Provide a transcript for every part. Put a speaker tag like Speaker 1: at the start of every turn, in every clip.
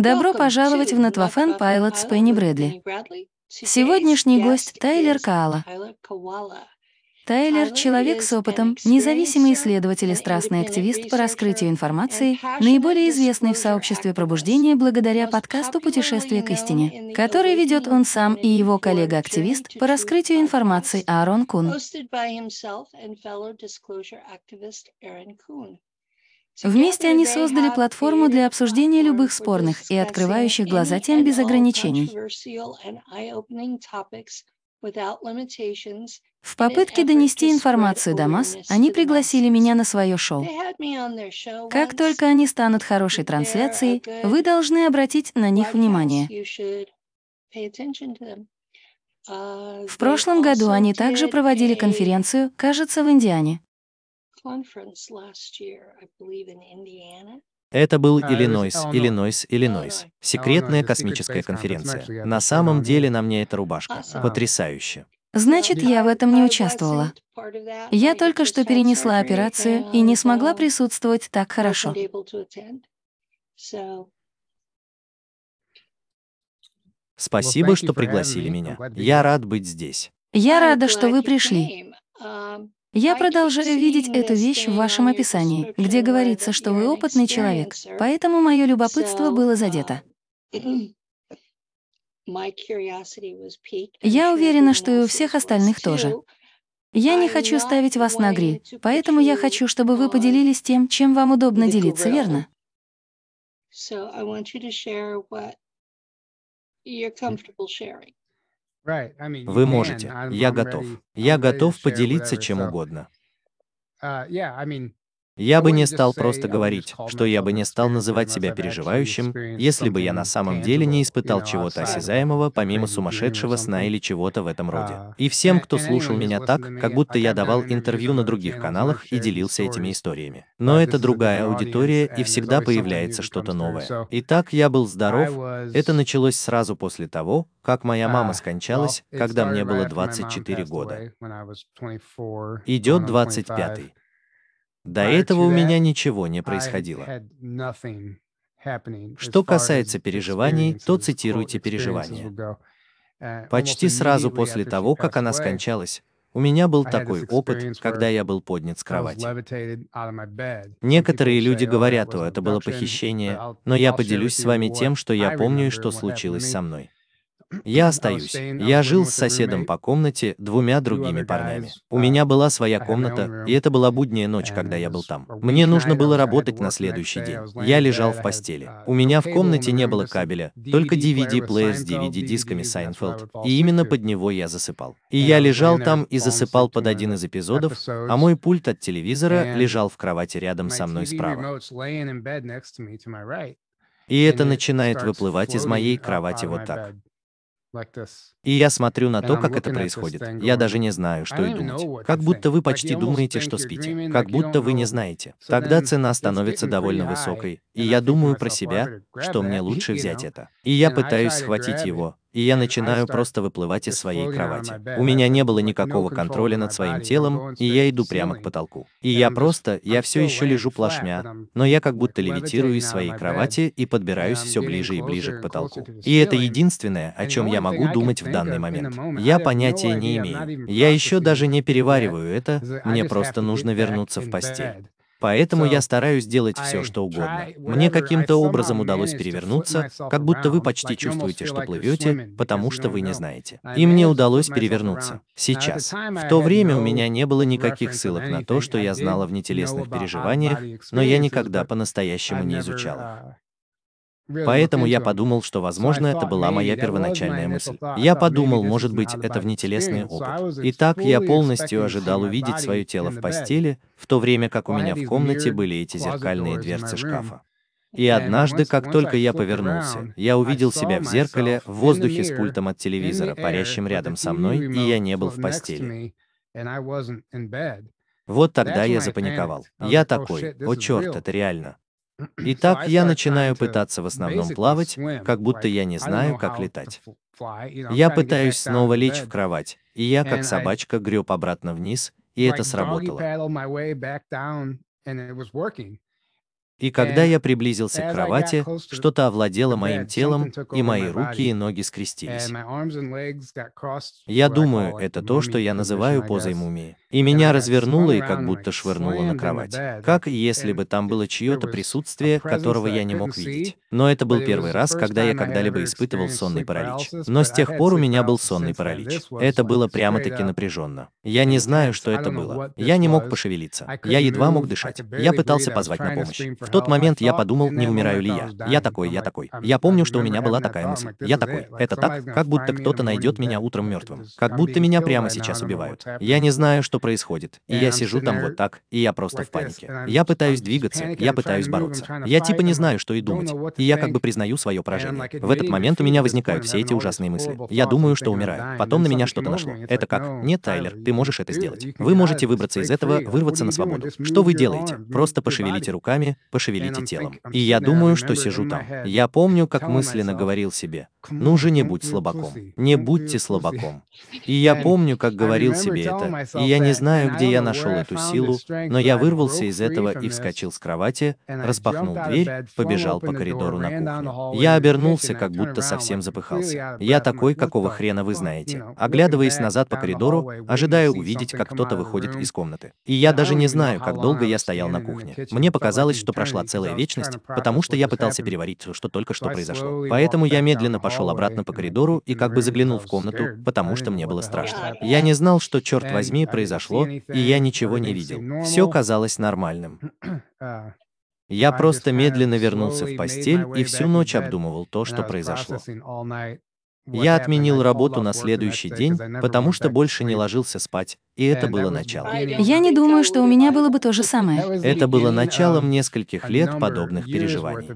Speaker 1: Добро пожаловать в Натвафен Пайлот с Пенни Брэдли. Сегодняшний гость — Тайлер Каала. Тайлер — человек с опытом, независимый исследователь и страстный активист по раскрытию информации, наиболее известный в сообществе пробуждения благодаря подкасту «Путешествие к истине», который ведет он сам и его коллега-активист по раскрытию информации Аарон Кун. Вместе они создали платформу для обсуждения любых спорных и открывающих глаза тем без ограничений. В попытке донести информацию до масс, они пригласили меня на свое шоу. Как только они станут хорошей трансляцией, вы должны обратить на них внимание. В прошлом году они также проводили конференцию, кажется, в Индиане.
Speaker 2: Это был Иллинойс, Иллинойс, Иллинойс. Секретная космическая конференция. На самом деле на мне эта рубашка. Потрясающе.
Speaker 1: Значит, я в этом не участвовала. Я только что перенесла операцию и не смогла присутствовать так хорошо.
Speaker 2: Спасибо, что пригласили меня. Я рад быть здесь.
Speaker 1: Я рада, что вы пришли. Я продолжаю видеть эту вещь в вашем описании, где говорится, что вы опытный человек, поэтому мое любопытство было задето. Я уверена, что и у всех остальных тоже. Я не хочу ставить вас на гриль, поэтому я хочу, чтобы вы поделились тем, чем вам удобно делиться, верно?
Speaker 2: Вы можете. Я готов. Я готов поделиться чем угодно. Я бы не стал просто говорить, что я бы не стал называть себя переживающим, если бы я на самом деле не испытал чего-то осязаемого, помимо сумасшедшего сна или чего-то в этом роде. И всем, кто слушал меня так, как будто я давал интервью на других каналах и делился этими историями. Но это другая аудитория, и всегда появляется что-то новое. Итак, я был здоров. Это началось сразу после того, как моя мама скончалась, когда мне было 24 года. Идет 25-й. До этого у меня ничего не происходило. Что касается переживаний, то цитируйте переживания.
Speaker 1: Uh,
Speaker 2: Почти сразу после того, как она скончалась, у меня был такой опыт, когда я был поднят с кровати. Некоторые люди говорят, что это было похищение, но я поделюсь с вами тем, что я помню и что случилось со мной. Я остаюсь. Я жил с соседом по комнате, двумя другими парнями. У меня была своя комната, и это была будняя ночь, когда я был там. Мне нужно было работать на следующий день. Я лежал в постели. У меня в комнате не было кабеля, только DVD-плеер с DVD-дисками Сайнфелд, и именно под него я засыпал. И я лежал там и засыпал под один из эпизодов, а мой пульт от телевизора лежал в кровати рядом со мной справа. И это начинает выплывать из моей кровати вот так. like this. И я смотрю на то, как это происходит. Я даже не знаю, что и думать. Как будто вы почти думаете, что спите. Как будто вы не знаете. Тогда цена становится довольно высокой. И я думаю про себя, что мне лучше взять это. И я пытаюсь схватить его, и я начинаю просто выплывать из своей кровати. У меня не было никакого контроля над своим телом, и я иду прямо к потолку. И я просто, я все еще лежу плашмя, но я как будто левитирую из своей кровати и подбираюсь все ближе и ближе к потолку. И это единственное, о чем я могу думать в данный момент. Я понятия не имею. Я еще даже не перевариваю это, мне просто нужно вернуться в постель. Поэтому я стараюсь делать все, что угодно. Мне каким-то образом удалось перевернуться, как будто вы почти чувствуете, что плывете, потому что вы не знаете. И мне удалось перевернуться. Сейчас. В то время у меня не было никаких ссылок на то, что я знала в нетелесных переживаниях, но я никогда по-настоящему не изучал их. Поэтому я подумал, что, возможно, это была моя первоначальная мысль. Я подумал, может быть, это внетелесный опыт. Итак, я полностью ожидал увидеть свое тело в постели, в то время как у меня в комнате были эти зеркальные дверцы шкафа. И однажды, как только я повернулся, я увидел себя в зеркале, в воздухе с пультом от телевизора, парящим рядом со мной, и я не был в постели. Вот тогда я запаниковал. Я такой, о черт, это реально. Итак, я начинаю пытаться в основном плавать, как будто я не знаю, как летать. Я пытаюсь снова лечь в кровать, и я, как собачка, греб обратно вниз, и это сработало. И когда я приблизился к кровати, что-то овладело моим телом, и мои руки и ноги скрестились. Я думаю, это то, что я называю позой мумии. И меня развернуло и как будто швырнуло на кровать. Как если бы там было чье-то присутствие, которого я не мог видеть. Но это был первый раз, когда я когда-либо испытывал сонный паралич. Но с тех пор у меня был сонный паралич. Это было прямо-таки напряженно. Я не знаю, что это было. Я не мог пошевелиться. Я едва мог дышать. Я пытался позвать на помощь. В тот момент я подумал, не умираю ли я. Я такой, я такой. Я помню, что у меня была такая мысль. Я такой. Это так, как будто кто-то найдет меня утром мертвым. Как будто меня прямо сейчас убивают. Я не знаю, что происходит. И я сижу там вот так, и я просто в панике. Я пытаюсь двигаться, я пытаюсь бороться. Я типа не знаю, что и думать. И я как бы признаю свое поражение. В этот момент у меня возникают все эти ужасные мысли. Я думаю, что умираю. Потом на меня что-то нашло. Это как? Нет, Тайлер, ты можешь это сделать. Вы можете выбраться из этого, вырваться на свободу. Что вы делаете? Просто пошевелите руками, пошевелите телом. И я думаю, что сижу там. Я помню, как мысленно говорил себе, ну же не будь слабаком, не будьте слабаком. И я помню, как говорил себе это, и я не знаю, где я нашел эту силу, но я вырвался из этого и вскочил с кровати, распахнул дверь, побежал по коридору на кухню. Я обернулся, как будто совсем запыхался. Я такой, какого хрена вы знаете. Оглядываясь назад по коридору, ожидая увидеть, как кто-то выходит из комнаты. И я даже не знаю, как долго я стоял на кухне. Мне показалось, что прошла целая вечность, потому что я пытался переварить, что только что произошло. Поэтому я медленно пошел обратно по коридору и как бы заглянул в комнату, потому что мне было страшно. Я не знал, что, черт возьми, произошло, и я ничего не видел. Все казалось нормальным. Я просто медленно вернулся в постель и всю ночь обдумывал то, что произошло. Я отменил работу на следующий день, потому что больше не ложился спать, и это было начало.
Speaker 1: Я не думаю, что у меня было бы то же самое.
Speaker 2: Это было началом нескольких лет подобных переживаний.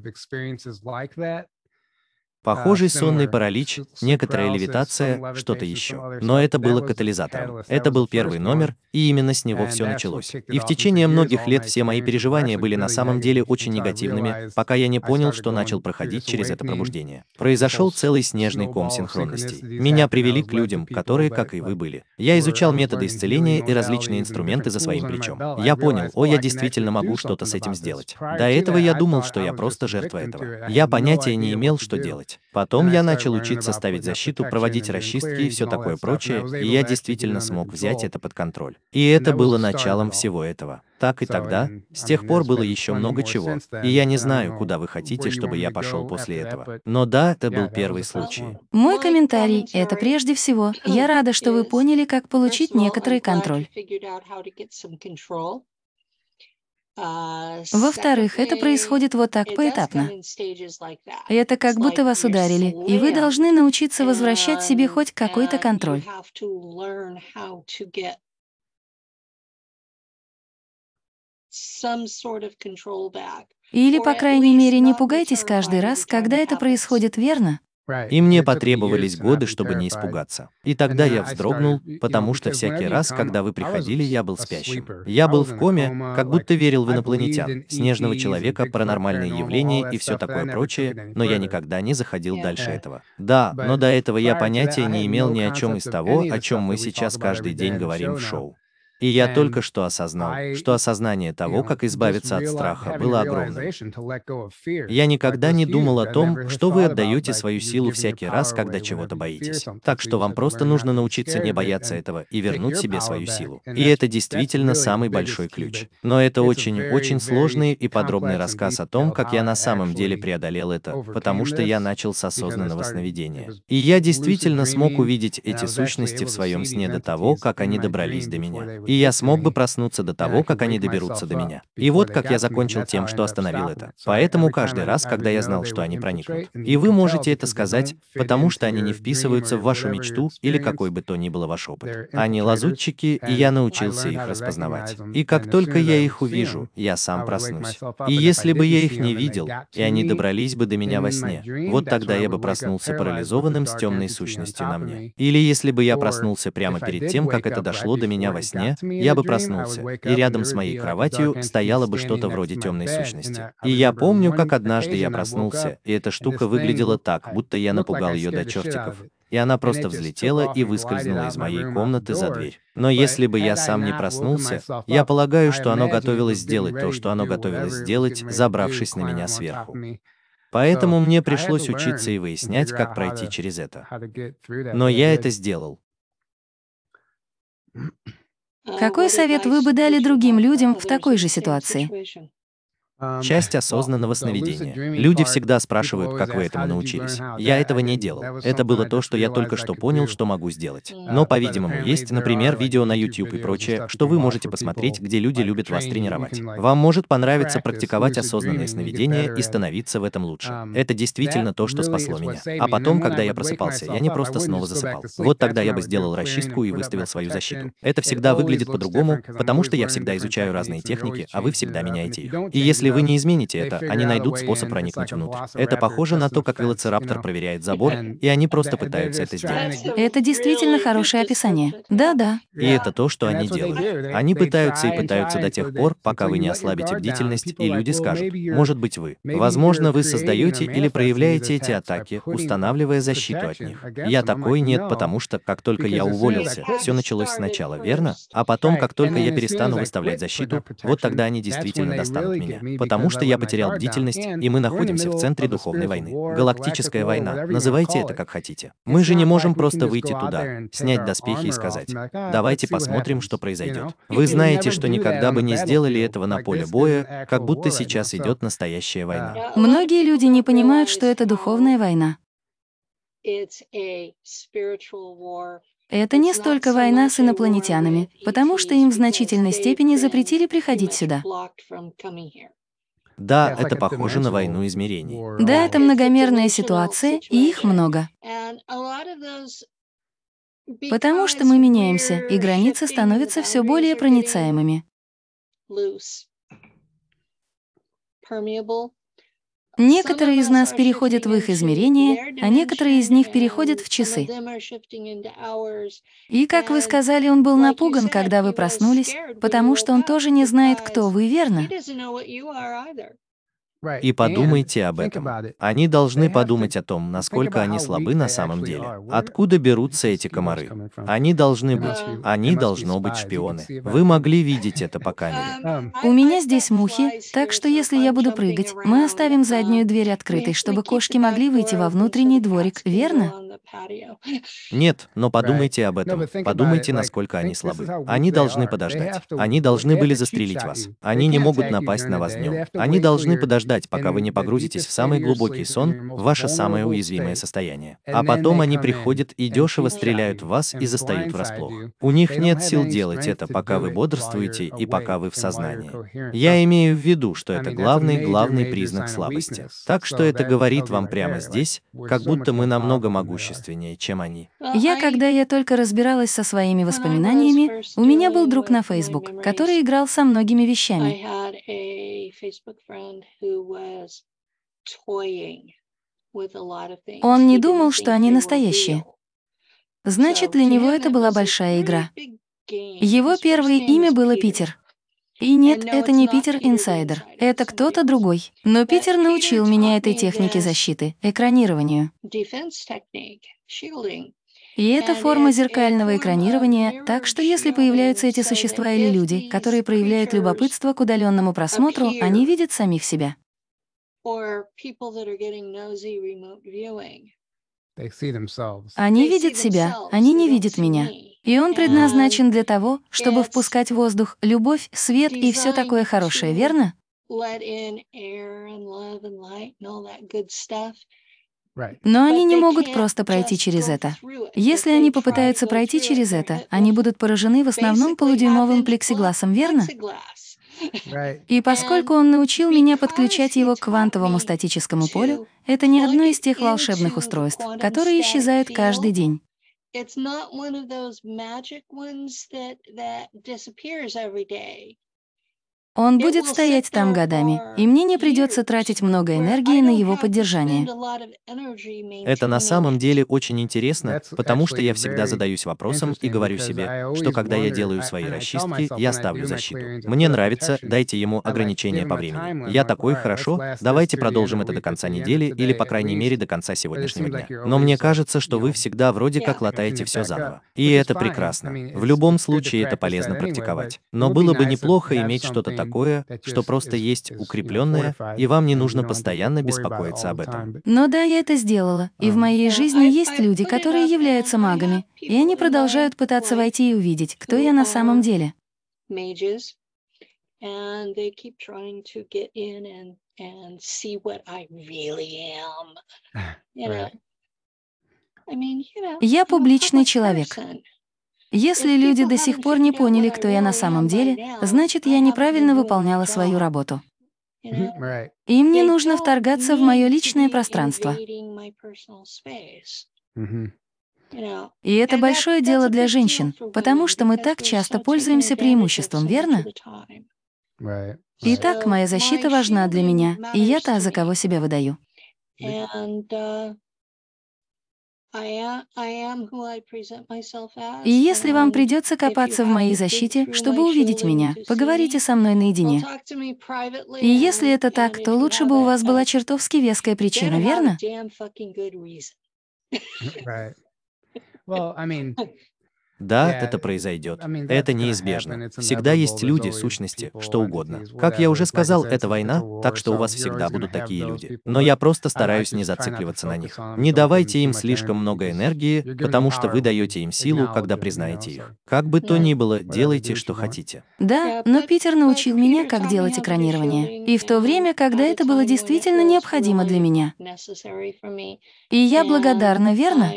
Speaker 2: Похожий сонный паралич, некоторая левитация, что-то еще. Но это было катализатором. Это был первый номер, и именно с него все началось. И в течение многих лет все мои переживания были на самом деле очень негативными, пока я не понял, что начал проходить через это пробуждение. Произошел целый снежный ком синхронностей. Меня привели к людям, которые, как и вы, были. Я изучал методы исцеления и различные инструменты за своим плечом. Я понял, о, я действительно могу что-то с этим сделать. До этого я думал, что я просто жертва этого. Я понятия не имел, что делать делать. Потом я начал учиться ставить защиту, проводить расчистки и все такое прочее, и я действительно смог взять это под контроль. И это было началом всего этого. Так и тогда, с тех пор было еще много чего. И я не знаю, куда вы хотите, чтобы я пошел после этого. Но да, это был первый случай.
Speaker 1: Мой комментарий — это прежде всего, я рада, что вы поняли, как получить некоторый контроль. А, Во-вторых, это происходит вот так поэтапно. Это как будто вас ударили, и вы должны научиться возвращать себе хоть какой-то контроль. Или, по крайней мере, не пугайтесь каждый раз, когда это происходит, верно?
Speaker 2: И мне потребовались годы, чтобы не испугаться. И тогда я вздрогнул, потому что всякий раз, когда вы приходили, я был спящим. Я был в коме, как будто верил в инопланетян, снежного человека, паранормальные явления и все такое прочее, но я никогда не заходил дальше этого. Да, но до этого я понятия не имел ни о чем из того, о чем мы сейчас каждый день говорим в шоу. И я только что осознал, что осознание того, как избавиться от страха, было огромным. Я никогда не думал о том, что вы отдаете свою силу всякий раз, когда чего-то боитесь. Так что вам просто нужно научиться не бояться этого и вернуть себе свою силу. И это действительно самый большой ключ. Но это очень-очень сложный и подробный рассказ о том, как я на самом деле преодолел это, потому что я начал с осознанного сновидения. И я действительно смог увидеть эти сущности в своем сне до того, как они добрались до меня и я смог бы проснуться до того, как они доберутся до меня. И вот как я закончил тем, что остановил это. Поэтому каждый раз, когда я знал, что они проникнут. И вы можете это сказать, потому что они не вписываются в вашу мечту или какой бы то ни было ваш опыт. Они лазутчики, и я научился их распознавать. И как только я их увижу, я сам проснусь. И если бы я их не видел, и они добрались бы до меня во сне, вот тогда я бы проснулся парализованным с темной сущностью на мне. Или если бы я проснулся прямо перед тем, как это дошло до меня во сне, я бы проснулся, и рядом с моей кроватью стояло бы что-то вроде темной сущности. И я помню, как однажды я проснулся, и эта штука выглядела так, будто я напугал ее до чертиков. и она просто взлетела и выскользнула из моей комнаты за дверь. Но если бы я сам не проснулся, я полагаю, что оно готовилось сделать то, что оно готовилось сделать, забравшись на меня сверху. Поэтому мне пришлось учиться и выяснять, как пройти через это. Но я это сделал.
Speaker 1: Какой совет вы бы дали другим людям в такой же ситуации?
Speaker 2: Часть осознанного сновидения. Люди всегда спрашивают, как вы этому научились. Я этого не делал. Это было то, что я только что понял, что могу сделать. Но, по-видимому, есть, например, видео на YouTube и прочее, что вы можете посмотреть, где люди любят вас тренировать. Вам может понравиться практиковать осознанное сновидение и становиться в этом лучше. Это действительно то, что спасло меня. А потом, когда я просыпался, я не просто снова засыпал. Вот тогда я бы сделал расчистку и выставил свою защиту. Это всегда выглядит по-другому, потому что я всегда изучаю разные техники, а вы всегда меняете их. И если вы не измените это, они найдут способ проникнуть внутрь. Это похоже на то, как велоцираптор проверяет забор, и они просто пытаются это сделать.
Speaker 1: Это действительно хорошее описание. Да-да.
Speaker 2: И это то, что они делают. Они пытаются и пытаются до тех пор, пока вы не ослабите бдительность, и люди скажут, может быть вы. Возможно, вы создаете или проявляете эти атаки, устанавливая защиту от них. Я такой нет, потому что, как только я уволился, все началось сначала, верно? А потом, как только я перестану выставлять защиту, вот тогда они действительно достанут меня. Потому что я потерял бдительность, и мы находимся в центре духовной войны. Галактическая война, называйте это как хотите. Мы же не можем просто выйти туда, снять доспехи и сказать, давайте посмотрим, что произойдет. Вы знаете, что никогда бы не сделали этого на поле боя, как будто сейчас идет настоящая война.
Speaker 1: Многие люди не понимают, что это духовная война. Это не столько война с инопланетянами, потому что им в значительной степени запретили приходить сюда.
Speaker 2: Да, это похоже на войну измерений.
Speaker 1: Да, это многомерная ситуация, и их много. Потому что мы меняемся, и границы становятся все более проницаемыми. Некоторые из нас переходят в их измерения, а некоторые из них переходят в часы. И, как вы сказали, он был напуган, когда вы проснулись, потому что он тоже не знает, кто вы, верно?
Speaker 2: И подумайте об этом. Они должны подумать о том, насколько они слабы на самом деле. Откуда берутся эти комары? Они должны быть. Они должно быть шпионы. Вы могли видеть это по камере.
Speaker 1: У меня здесь мухи, так что если я буду прыгать, мы оставим заднюю дверь открытой, чтобы кошки могли выйти во внутренний дворик, верно?
Speaker 2: Нет, но подумайте об этом. Подумайте, насколько они слабы. Они должны подождать. Они должны были застрелить вас. Они не могут напасть на вас днем. Они должны подождать, пока вы не погрузитесь в самый глубокий сон, в ваше самое уязвимое состояние. А потом они приходят и дешево стреляют в вас и застают врасплох. У них нет сил делать это, пока вы бодрствуете и пока вы в сознании. Я имею в виду, что это главный, главный признак слабости. Так что это говорит вам прямо здесь, как будто мы намного могущественнее чем они.
Speaker 1: Я, когда я только разбиралась со своими воспоминаниями, у меня был друг на Facebook, который играл со многими вещами. Он не думал, что они настоящие. Значит, для него это была большая игра. Его первое имя было Питер. И нет, это не Питер Инсайдер, это кто-то другой. Но Питер научил меня этой технике защиты, экранированию. И это форма зеркального экранирования, так что если появляются эти существа или люди, которые проявляют любопытство к удаленному просмотру, они видят самих себя. Они видят себя, они не видят меня. И он предназначен для того, чтобы впускать воздух, любовь, свет и все такое хорошее, верно? Но они не могут просто пройти через это. Если они попытаются пройти через это, они будут поражены в основном полудюймовым плексигласом, верно? И поскольку он научил меня подключать его к квантовому статическому полю, это не одно из тех волшебных устройств, которые исчезают каждый день. Он будет стоять там годами, и мне не придется тратить много энергии на его поддержание.
Speaker 2: Это на самом деле очень интересно, потому что я всегда задаюсь вопросом и говорю себе, что когда я делаю свои расчистки, я ставлю защиту. Мне нравится, дайте ему ограничения по времени. Я такой, хорошо, давайте продолжим это до конца недели или, по крайней мере, до конца сегодняшнего дня. Но мне кажется, что вы всегда вроде как латаете все заново. И это прекрасно. В любом случае это полезно практиковать. Но было бы неплохо иметь что-то такое, такое, что просто есть укрепленное, и вам не нужно постоянно беспокоиться об этом.
Speaker 1: Но да, я это сделала. И в моей жизни есть люди, которые являются магами, и они продолжают пытаться войти и увидеть, кто я на самом деле. Я публичный человек. Если люди до сих пор не поняли, кто я на самом деле, значит, я неправильно выполняла свою работу. Им не нужно вторгаться в мое личное пространство. И это большое дело для женщин, потому что мы так часто пользуемся преимуществом, верно? Итак, моя защита важна для меня, и я та, за кого себя выдаю. И если вам придется копаться в моей защите, чтобы увидеть меня, поговорите со мной наедине. И если это так, то лучше бы у вас была чертовски веская причина, верно?
Speaker 2: Да, это произойдет. Это неизбежно. Всегда есть люди, сущности, что угодно. Как я уже сказал, это война, так что у вас всегда будут такие люди. Но я просто стараюсь не зацикливаться на них. Не давайте им слишком много энергии, потому что вы даете им силу, когда признаете их. Как бы то ни было, делайте, что хотите.
Speaker 1: Да, но Питер научил меня, как делать экранирование. И в то время, когда это было действительно необходимо для меня. И я благодарна, верно?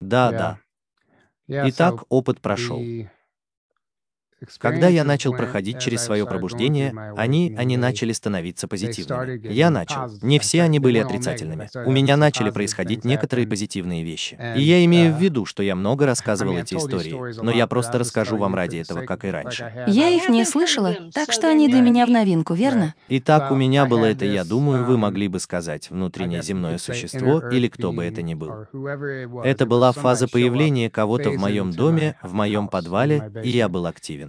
Speaker 2: Да, да. Итак, опыт прошел. Когда я начал проходить через свое пробуждение, они, они начали становиться позитивными. Я начал. Не все они были отрицательными. У меня начали происходить некоторые позитивные вещи. И я имею в виду, что я много рассказывал эти истории, но я просто расскажу вам ради этого, как и раньше.
Speaker 1: Я их не слышала, так что они для меня в новинку, верно?
Speaker 2: Итак, у меня было это, я думаю, вы могли бы сказать, внутреннее земное существо или кто бы это ни был. Это была фаза появления кого-то в моем доме, в моем подвале, и я был активен.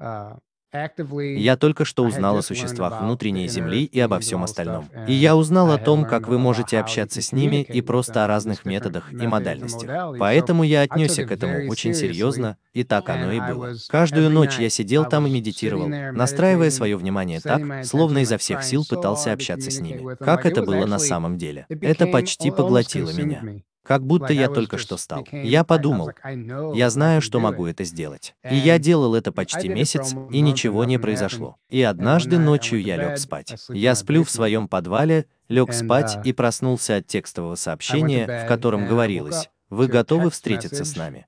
Speaker 2: Uh, я только что узнал о существах внутренней Земли и обо всем остальном. И я узнал о том, как вы можете общаться с ними и просто о разных методах и модальностях. Поэтому я отнесся к этому очень серьезно, и так оно и было. Каждую ночь я сидел там и медитировал, настраивая свое внимание так, словно изо всех сил пытался общаться с ними. Как это было на самом деле? Это почти поглотило меня. Как будто я только что стал. Я подумал, я знаю, что могу это сделать. И я делал это почти месяц, и ничего не произошло. И однажды ночью я лег спать. Я сплю в своем подвале, лег спать и проснулся от текстового сообщения, в котором говорилось, «Вы готовы встретиться с нами?»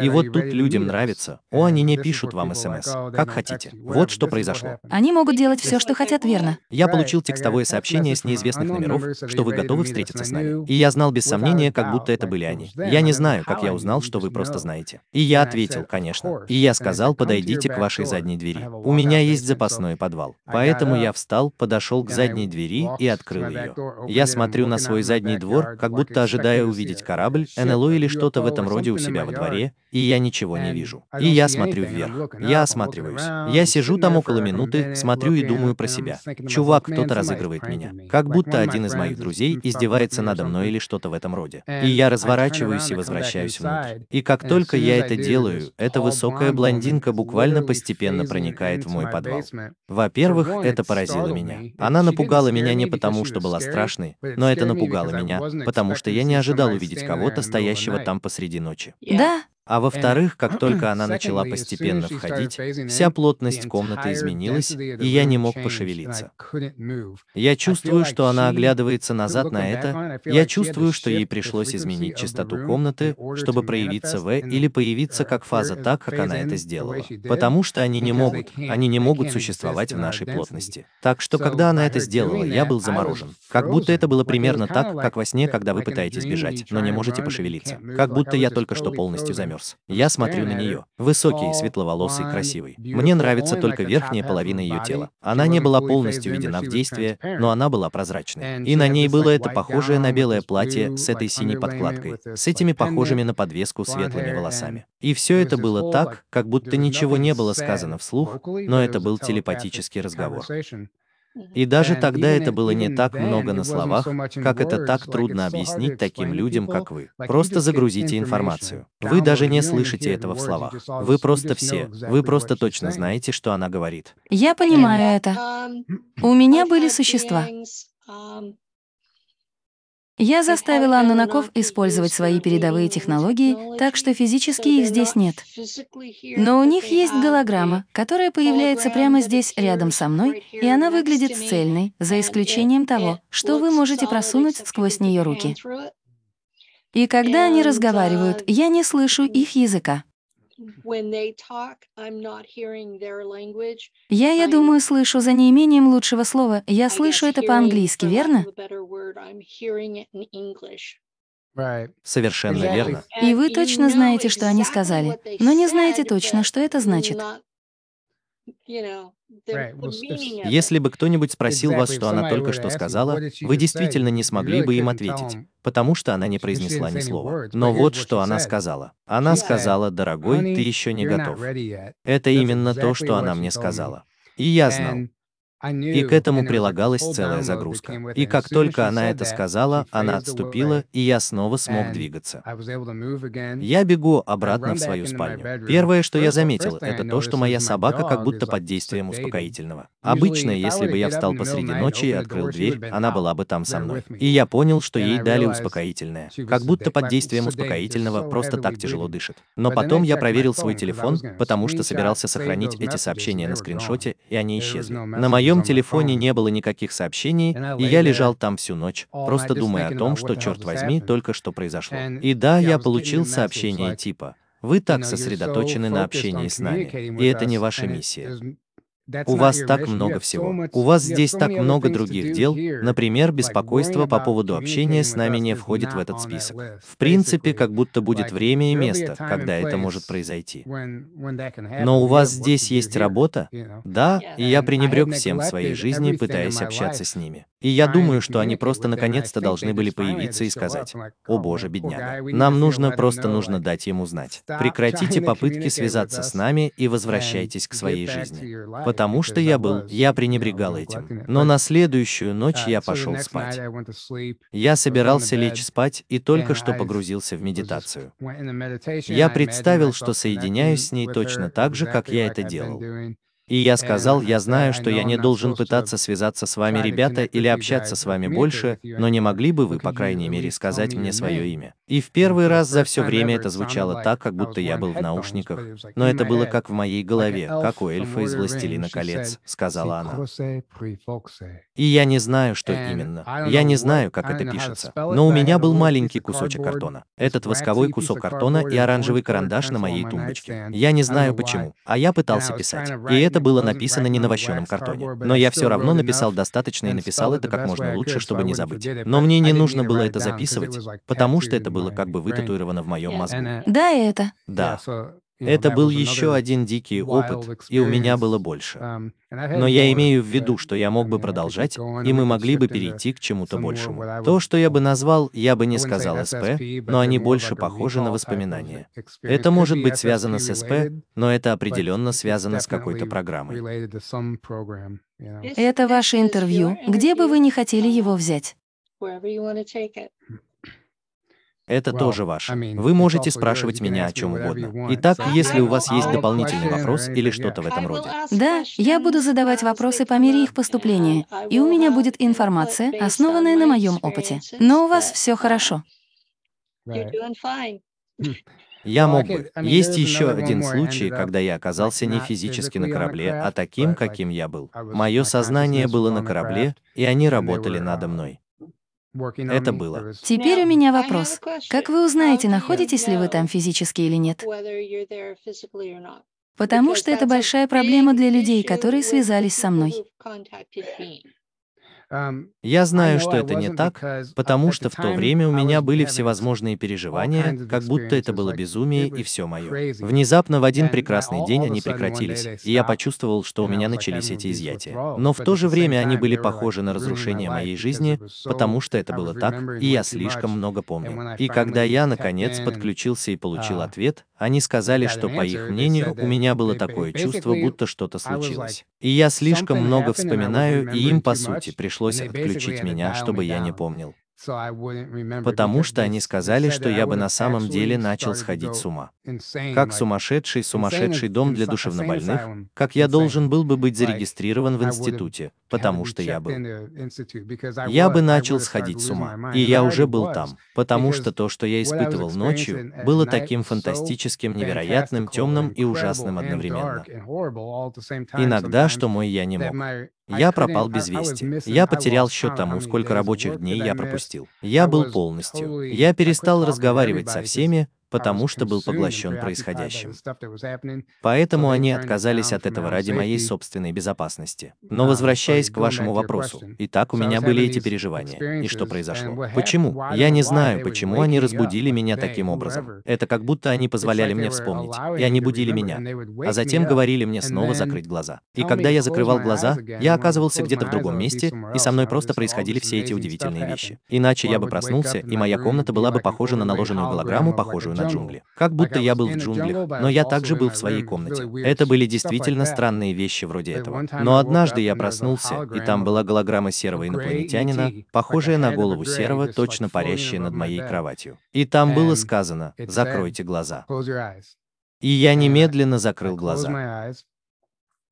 Speaker 2: И вот тут людям нравится. О, они не пишут вам СМС. Как хотите. Вот что произошло.
Speaker 1: Они могут делать все, что хотят, верно?
Speaker 2: Я получил текстовое сообщение с неизвестных номеров, что вы готовы встретиться с нами. И я знал без сомнения, как будто это были они. Я не знаю, как я узнал, что вы просто знаете. И я ответил, конечно. И я сказал, подойдите к вашей задней двери. У меня есть запасной подвал. Поэтому я встал, подошел к задней двери и открыл ее. Я смотрю на свой задний двор, как будто ожидая увидеть корабль, НЛО или что-то в этом роде у себя во дворе, дворе, и я ничего не вижу. И я смотрю вверх. Я осматриваюсь. Я сижу там около минуты, смотрю и думаю про себя. Чувак, кто-то разыгрывает меня. Как будто один из моих друзей издевается надо мной или что-то в этом роде. И я разворачиваюсь и возвращаюсь внутрь. И как только я это делаю, эта высокая блондинка буквально постепенно проникает в мой подвал. Во-первых, это поразило меня. Она напугала меня не потому, что была страшной, но это напугало меня, потому что я не ожидал увидеть кого-то, стоящего там посреди ночи.
Speaker 1: Да,
Speaker 2: а во-вторых, как только она начала постепенно входить, вся плотность комнаты изменилась, и я не мог пошевелиться. Я чувствую, что она оглядывается назад на это, я чувствую, что ей пришлось изменить частоту комнаты, чтобы проявиться в или появиться как фаза так, как она это сделала. Потому что они не могут, они не могут существовать в нашей плотности. Так что, когда она это сделала, я был заморожен. Как будто это было примерно так, как во сне, когда вы пытаетесь бежать, но не можете пошевелиться. Как будто я только что полностью замерз замерз. Я смотрю на нее. Высокий, светловолосый, красивый. Мне нравится только верхняя половина ее тела. Она не была полностью введена в действие, но она была прозрачной. И на ней было это похожее на белое платье с этой синей подкладкой, с этими похожими на подвеску светлыми волосами. И все это было так, как будто ничего не было сказано вслух, но это был телепатический разговор. И даже тогда это было не так много на словах, как это так трудно объяснить таким людям, как вы. Просто загрузите информацию. Вы даже не слышите этого в словах. Вы просто все, вы просто точно знаете, что она говорит.
Speaker 1: Я понимаю это. У меня были существа. Я заставила Анну Наков использовать свои передовые технологии, так что физически их здесь нет. Но у них есть голограмма, которая появляется прямо здесь, рядом со мной, и она выглядит цельной, за исключением того, что вы можете просунуть сквозь нее руки. И когда они разговаривают, я не слышу их языка. Я, я думаю, слышу за неимением лучшего слова. Я слышу это по-английски, верно?
Speaker 2: Совершенно верно.
Speaker 1: И вы точно знаете, что они сказали, но не знаете точно, что это значит.
Speaker 2: Если бы кто-нибудь спросил вас, что она только что сказала, вы действительно не смогли бы им ответить, потому что она не произнесла ни слова. Но вот что она сказала. Она сказала, «Дорогой, ты еще не готов». Это именно то, что она мне сказала. И я знал. И к этому прилагалась целая загрузка. И как только она это сказала, она отступила, и я снова смог двигаться. Я бегу обратно в свою спальню. Первое, что я заметил, это то, что моя собака как будто под действием успокоительного. Обычно, если бы я встал посреди ночи и открыл дверь, она была бы там со мной. И я понял, что ей дали успокоительное. Как будто под действием успокоительного просто так тяжело дышит. Но потом я проверил свой телефон, потому что собирался сохранить эти сообщения на скриншоте, и они исчезли. На моем моем телефоне не было никаких сообщений, и я лежал там всю ночь, просто думая о том, что, черт возьми, только что произошло. И да, я получил сообщение типа «Вы так сосредоточены на общении с нами, и это не ваша миссия». У вас так много всего. У вас здесь так много других дел. Например, беспокойство по поводу общения с нами не входит в этот список. В принципе, как будто будет время и место, когда это может произойти. Но у вас здесь есть работа? Да, и я пренебрег всем в своей жизни, пытаясь общаться с ними. И я думаю, что они просто наконец-то должны были появиться и сказать, «О боже, бедняга, нам нужно, просто нужно дать ему знать. Прекратите попытки связаться с нами и возвращайтесь к своей жизни». Потому что я был, я пренебрегал этим. Но на следующую ночь я пошел спать. Я собирался лечь спать и только что погрузился в медитацию. Я представил, что соединяюсь с ней точно так же, как я это делал. И я сказал, я знаю, что я не должен пытаться связаться с вами, ребята, или общаться с вами больше, но не могли бы вы, по крайней мере, сказать мне свое имя? И в первый раз за все время это звучало так, как будто я был в наушниках, но это было как в моей голове, как у эльфа из «Властелина колец», сказала она. И я не знаю, что именно. Я не знаю, как это пишется. Но у меня был маленький кусочек картона. Этот восковой кусок картона и оранжевый карандаш на моей тумбочке. Я не знаю почему. А я пытался писать. И это было написано не на вощеном картоне. Но я все равно написал достаточно и написал это как можно лучше, чтобы не забыть. Но мне не нужно было это записывать, потому что это было как бы вытатуировано в моем мозгу.
Speaker 1: Да, это.
Speaker 2: Да. Это был еще один дикий опыт, и у меня было больше. Um, но я имею в виду, что я мог бы продолжать, и мы могли бы перейти к чему-то большему. То, что я бы назвал, я бы не сказал СП, но они больше похожи на воспоминания. Это может быть связано с СП, но это определенно связано с какой-то программой.
Speaker 1: Это ваше интервью, где бы вы не хотели его взять.
Speaker 2: Это тоже ваше. Вы можете спрашивать меня о чем угодно. Итак, если у вас есть дополнительный вопрос или что-то в этом роде.
Speaker 1: Да, я буду задавать вопросы по мере их поступления, и у меня будет информация, основанная на моем опыте. Но у вас все хорошо.
Speaker 2: Я мог бы. Есть еще один случай, когда я оказался не физически на корабле, а таким, каким я был. Мое сознание было на корабле, и они работали надо мной. Это было.
Speaker 1: Теперь у меня вопрос. Как вы узнаете, находитесь ли вы там физически или нет? Потому что это большая проблема для людей, которые связались со мной.
Speaker 2: Я знаю, что это не так, потому что в то время у меня были всевозможные переживания, как будто это было безумие и все мое. Внезапно в один прекрасный день они прекратились, и я почувствовал, что у меня начались эти изъятия. Но в то же время они были похожи на разрушение моей жизни, потому что это было так, и я слишком много помню. И когда я, наконец, подключился и получил ответ, они сказали, что, по их мнению, у меня было такое чувство, будто что-то случилось. И я слишком много вспоминаю, и им, по сути, пришлось отключить меня, чтобы я не помнил. Потому что они сказали, что я бы на самом деле начал сходить с ума. Как сумасшедший, сумасшедший дом для душевнобольных, как я должен был бы быть зарегистрирован в институте, потому что я был. Я бы начал сходить с ума. И я уже был там, потому что то, что я испытывал ночью, было таким фантастическим, невероятным, темным и ужасным одновременно. Иногда, что мой я не мог. Я пропал без вести. Я потерял счет тому, сколько рабочих дней я пропустил. Я был полностью. Я перестал разговаривать со всеми, потому что был поглощен происходящим. Поэтому они отказались от этого ради моей собственной безопасности. Но возвращаясь к вашему вопросу, итак, у меня были эти переживания. И что произошло? Почему? Я не знаю, почему они разбудили меня таким образом. Это как будто они позволяли мне вспомнить, и они будили меня, а затем говорили мне снова закрыть глаза. И когда я закрывал глаза, я оказывался где-то в другом месте, и со мной просто происходили все эти удивительные вещи. Иначе я бы проснулся, и моя комната была бы похожа на наложенную голограмму, похожую на джунгли. Как будто я был в джунглях, но я также был в своей комнате. Это были действительно странные вещи вроде этого. Но однажды я проснулся, и там была голограмма серого инопланетянина, похожая на голову серого, точно парящая над моей кроватью. И там было сказано «закройте глаза». И я немедленно закрыл глаза.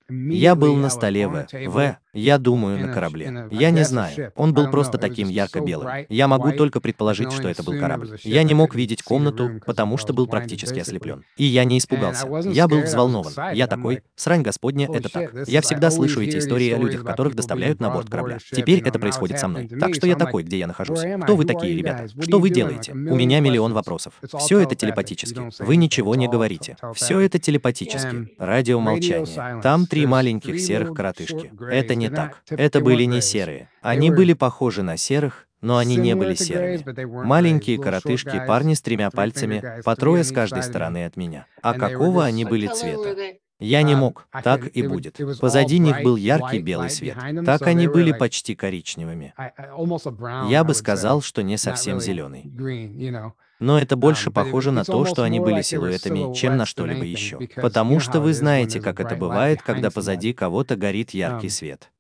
Speaker 2: Я был на столе В. В. Я думаю, на корабле. Я не знаю. Он был просто таким ярко-белым. Я могу только предположить, что это был корабль. Я не мог видеть комнату, потому что был практически ослеплен. И я не испугался. Я был взволнован. Я такой, срань господня, это так. Я всегда слышу эти истории о людях, которых доставляют на борт корабля. Теперь это происходит со мной. Так что я такой, где я нахожусь. Кто вы такие, ребята? Что вы делаете? У меня миллион вопросов. Все это телепатически. Вы ничего не говорите. Все это телепатически. Радио молчания. Там три маленьких серых коротышки. Это не так. Это были не серые. Они были похожи на серых, но они не были серыми. Маленькие коротышки, парни с тремя пальцами, по трое с каждой стороны от меня. А какого они были цвета? Я не мог, так и будет. Позади них был яркий белый свет. Так они были почти коричневыми. Я бы сказал, что не совсем зеленый. Но это больше похоже на то, что они были силуэтами, чем на что-либо еще. Потому что вы знаете, как это бывает, когда позади кого-то горит яркий свет.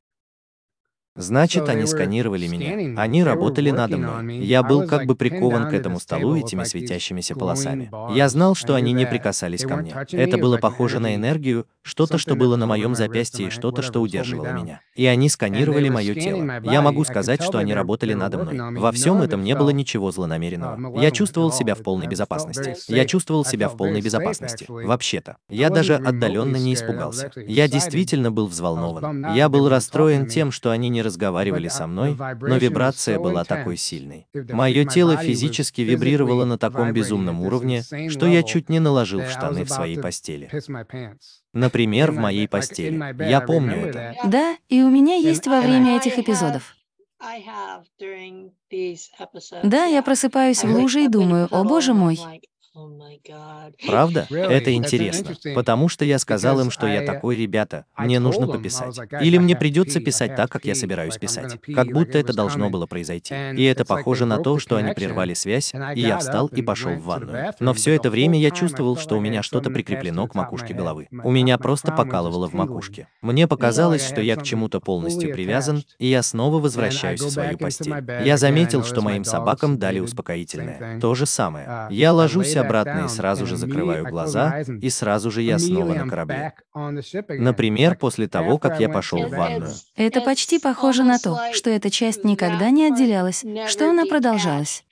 Speaker 2: Значит, они сканировали меня. Они работали надо мной. Я был как бы прикован к этому столу этими светящимися полосами. Я знал, что они не прикасались ко мне. Это было похоже на энергию, что-то, что было на моем запястье, и что-то, что удерживало меня. И они сканировали мое тело. Я могу сказать, что они работали надо мной. Во всем этом не было ничего злонамеренного. Я чувствовал себя в полной безопасности. Я чувствовал себя в полной безопасности. Вообще-то. Я даже отдаленно не испугался. Я действительно был взволнован. Я был расстроен тем, что они не разговаривали со мной, но вибрация была такой сильной. Мое тело физически вибрировало на таком безумном уровне, что я чуть не наложил в штаны в своей постели. Например, в моей постели. Я помню это.
Speaker 1: Да, и у меня есть во время этих эпизодов. Да, я просыпаюсь в луже и думаю, о боже мой,
Speaker 2: Правда? Это интересно, потому что я сказал им, что я такой, ребята, мне нужно пописать. Или мне придется писать так, как я собираюсь писать. Как будто это должно было произойти. И это похоже на то, что они прервали связь, и я встал и пошел в ванную. Но все это время я чувствовал, что у меня что-то прикреплено к макушке головы. У меня просто покалывало в макушке. Мне показалось, что я к чему-то полностью привязан, и я снова возвращаюсь в свою постель. Я заметил, что моим собакам дали успокоительное. То же самое. Я ложусь обратно и сразу же закрываю глаза, и сразу же я снова на корабле. Например, после того, как я пошел в ванную.
Speaker 1: Это почти похоже на то, что эта часть никогда не отделялась, что она продолжалась.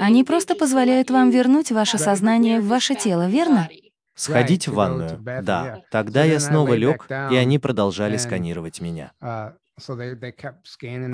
Speaker 1: Они просто позволяют вам вернуть ваше сознание в ваше тело, верно?
Speaker 2: Сходить в ванную, да. Тогда я снова лег, и они продолжали сканировать меня.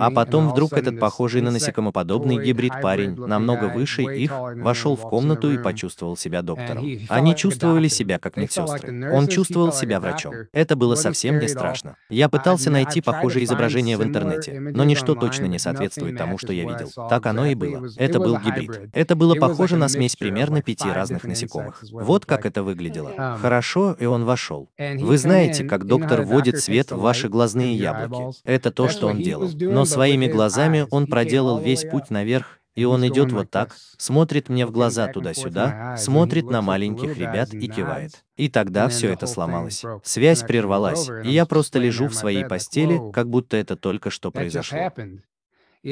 Speaker 2: А потом вдруг этот похожий на насекомоподобный гибрид парень, намного выше их, вошел в комнату и почувствовал себя доктором. Они чувствовали себя как медсестры. Он чувствовал себя врачом. Это было совсем не страшно. Я пытался найти похожие изображения в интернете, но ничто точно не соответствует тому, что я видел. Так оно и было. Это был гибрид. Это было похоже на смесь примерно пяти разных насекомых. Вот как это выглядело. Хорошо, и он вошел. Вы знаете, как доктор вводит свет в ваши глазные яблоки. Это то, что он делал. Но своими глазами он проделал весь путь наверх, и он идет вот так, смотрит мне в глаза туда-сюда, смотрит на маленьких ребят и кивает. И тогда все это сломалось. Связь прервалась, и я просто лежу в своей постели, как будто это только что произошло.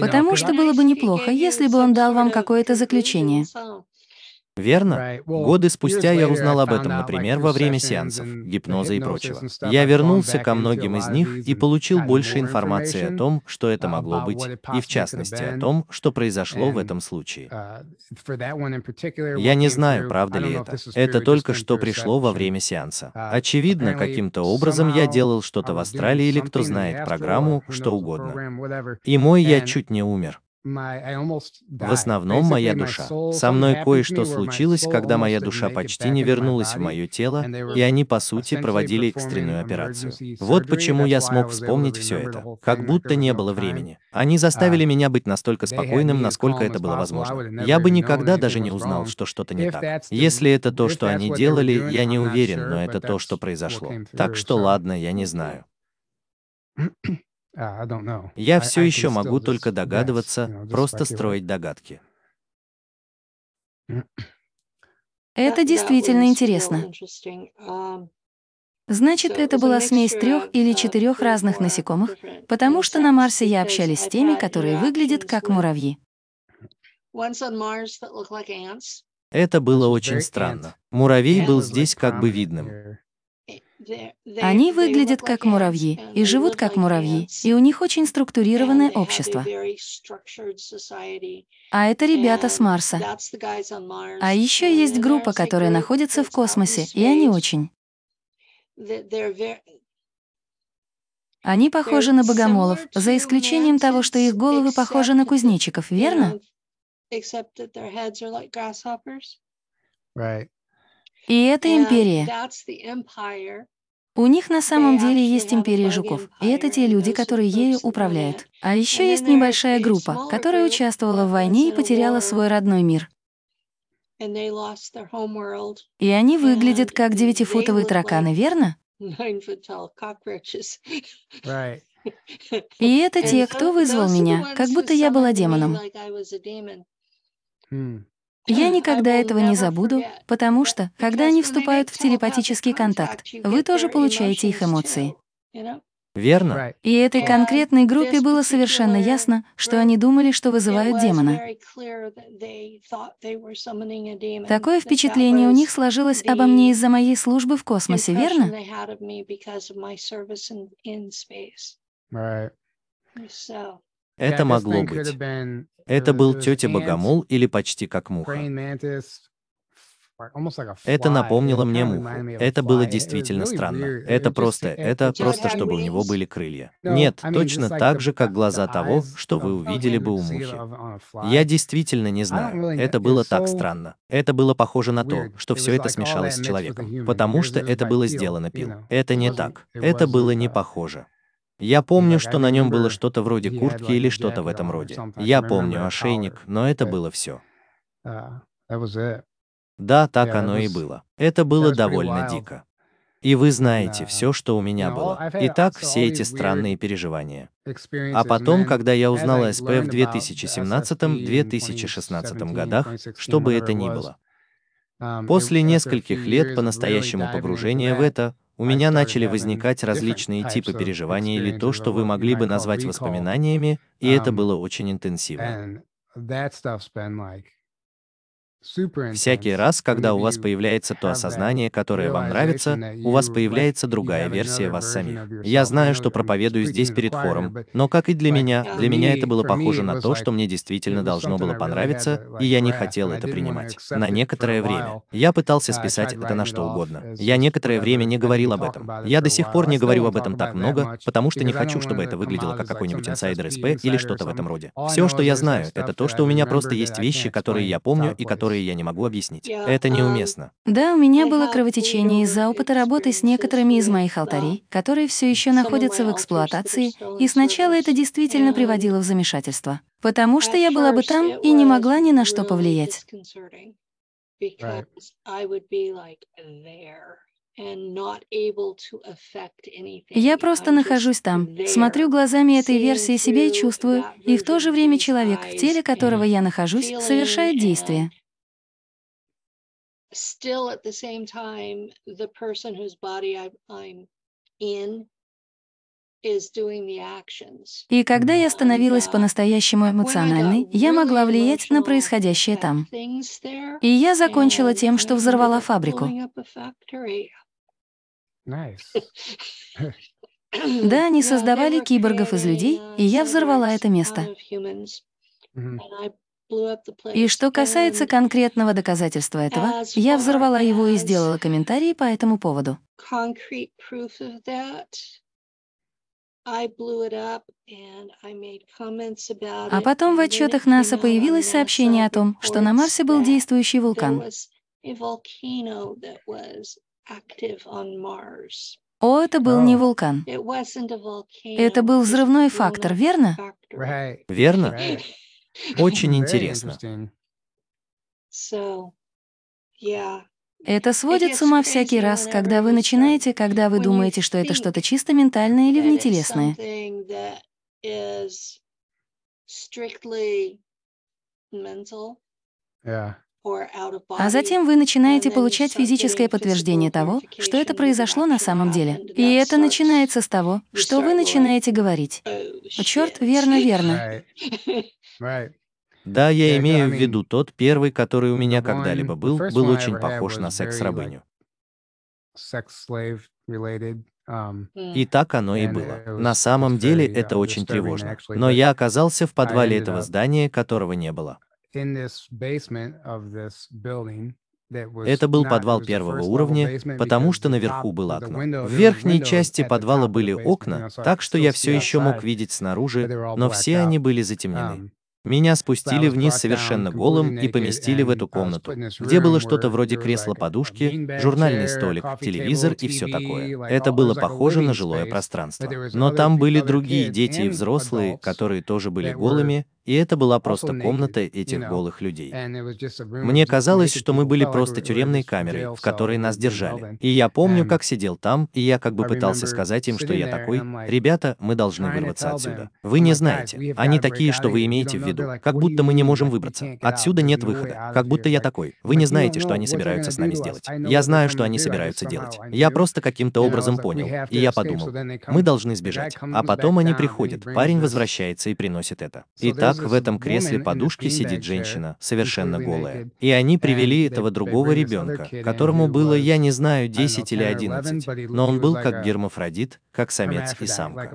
Speaker 1: Потому что было бы неплохо, если бы он дал вам какое-то заключение.
Speaker 2: Верно? Годы спустя я узнал об этом, например, во время сеансов, гипноза и прочего. Я вернулся ко многим из них и получил больше информации о том, что это могло быть, и в частности о том, что произошло в этом случае.
Speaker 3: Uh,
Speaker 2: я не знаю, правда ли это. Это только что пришло во время сеанса.
Speaker 3: Uh,
Speaker 2: Очевидно, каким-то образом я делал что-то в Австралии или кто знает программу, что угодно. И мой я чуть не умер. В основном моя душа. Со мной кое-что случилось, когда моя душа почти не вернулась в мое тело, и они, по сути, проводили экстренную операцию. Вот почему я смог вспомнить все это. Как будто не было времени. Они заставили меня быть настолько спокойным, насколько это было возможно. Я бы никогда даже не узнал, что что-то не так. Если это то, что они делали, я не уверен, но это то, что произошло. Так что ладно, я не знаю.
Speaker 3: Uh,
Speaker 2: Я все еще могу только догадываться, просто строить догадки.
Speaker 1: Это действительно интересно. Значит, это была смесь трех или четырех разных насекомых, потому что на Марсе я общалась с теми, которые выглядят как муравьи.
Speaker 2: Это было очень странно. Муравей был здесь как бы видным.
Speaker 1: Они выглядят как муравьи и живут как муравьи, и у них очень структурированное общество. А это ребята с Марса. А еще есть группа, которая находится в космосе, и они очень. Они похожи на богомолов, за исключением того, что их головы похожи на кузнечиков, верно? И это империя. У них на самом деле есть империя жуков, и это те люди, которые ею управляют. А еще есть небольшая группа, которая участвовала в войне и потеряла свой родной мир. И они выглядят как девятифутовые тараканы, верно? И это те, кто вызвал меня, как будто я была демоном. Я никогда этого не забуду, потому что, когда они вступают в телепатический контакт, вы тоже получаете их эмоции.
Speaker 2: Верно.
Speaker 1: И этой конкретной группе было совершенно ясно, что они думали, что вызывают демона. Такое впечатление у них сложилось обо мне из-за моей службы в космосе, верно?
Speaker 2: Это могло быть. Это был тетя Богомол или почти как муха. Это напомнило мне муху. Это было действительно странно. Это просто, это просто, чтобы у него были крылья. Нет, точно так же, как глаза того, что вы увидели бы у мухи. Я действительно не знаю. Это было так странно. Это было похоже на то, что все это смешалось с человеком. Потому что это было сделано пил. Это не так. Это было не похоже. Я помню, что на нем было что-то вроде куртки или что-то в этом роде. Я помню ошейник, но это было все. Да, так оно и было. Это было довольно дико. И вы знаете все, что у меня было. Итак, все эти странные переживания. А потом, когда я узнал о СП в 2017-2016 годах, что бы это ни было. После нескольких лет по-настоящему погружения в это, у меня начали возникать различные типы переживаний или то, что вы могли бы назвать воспоминаниями, и это было очень интенсивно. Всякий раз, когда у вас появляется то осознание, которое вам нравится, у вас появляется другая версия вас самих. Я знаю, что проповедую здесь перед хором, но как и для меня, для меня это было похоже на то, что мне действительно должно было понравиться, и я не хотел это принимать. На некоторое время. Я пытался списать это на что угодно. Я некоторое время не говорил об этом. Я до сих пор не говорю об этом так много, потому что не хочу, чтобы это выглядело как какой-нибудь инсайдер СП или что-то в этом роде. Все, что я знаю, это то, что у меня просто есть вещи, которые я помню и которые я не могу объяснить. Это неуместно.
Speaker 1: Да, у меня было кровотечение из-за опыта работы с некоторыми из моих алтарей, которые все еще находятся в эксплуатации, и сначала это действительно приводило в замешательство, потому что я была бы там и не могла ни на что повлиять. Я просто нахожусь там, смотрю глазами этой версии себя и чувствую, и в то же время человек, в теле которого я нахожусь, совершает действие. Still at the same time, the person whose body I'm in и когда я становилась по-настоящему эмоциональной, я могла влиять на происходящее там. И я закончила тем, что взорвала фабрику. Да, они создавали киборгов из людей, и я взорвала это место. И что касается конкретного доказательства этого, я взорвала его и сделала комментарии по этому поводу. А потом в отчетах НАСА появилось сообщение о том, что на Марсе был действующий вулкан. О, это был не вулкан. Это был взрывной фактор, верно?
Speaker 2: Верно. Очень интересно.
Speaker 1: Это сводит с ума всякий раз, когда вы начинаете, когда вы думаете, что это что-то чисто ментальное или внетелесное. А затем вы начинаете получать физическое подтверждение того, что это произошло на самом деле. И это начинается с того, что вы начинаете говорить. О, черт, верно, верно.
Speaker 2: Да, я имею в виду тот первый, который у меня когда-либо был, был очень похож на секс-рабыню. Um, и так оно и было. На самом деле это uh, очень тревожно. Но я оказался в подвале этого здания, которого не было. Это был подвал первого уровня, потому что наверху было окно. В верхней части подвала были окна, так что я все еще мог видеть снаружи, но все они были затемнены. Меня спустили вниз совершенно голым и поместили в эту комнату, где было что-то вроде кресла-подушки, журнальный столик, телевизор и все такое. Это было похоже на жилое пространство. Но там были другие дети и взрослые, которые тоже были голыми, и это была просто комната этих голых людей. Мне казалось, что мы были просто тюремной камерой, в которой нас держали. И я помню, как сидел там, и я как бы пытался сказать им, что я такой, «Ребята, мы должны вырваться отсюда. Вы не знаете. Они такие, что вы имеете в виду. Как будто мы не можем выбраться. Отсюда нет выхода. Как будто я такой. Вы не знаете, что они собираются с нами сделать. Я знаю, что они собираются делать. Я просто каким-то образом понял. И я подумал, мы должны сбежать. А потом они приходят, парень возвращается и приносит это. Итак, как в этом кресле подушки сидит женщина, совершенно голая. И они привели этого другого ребенка, которому было, я не знаю, 10 или 11, но он был как гермафродит, как самец и самка.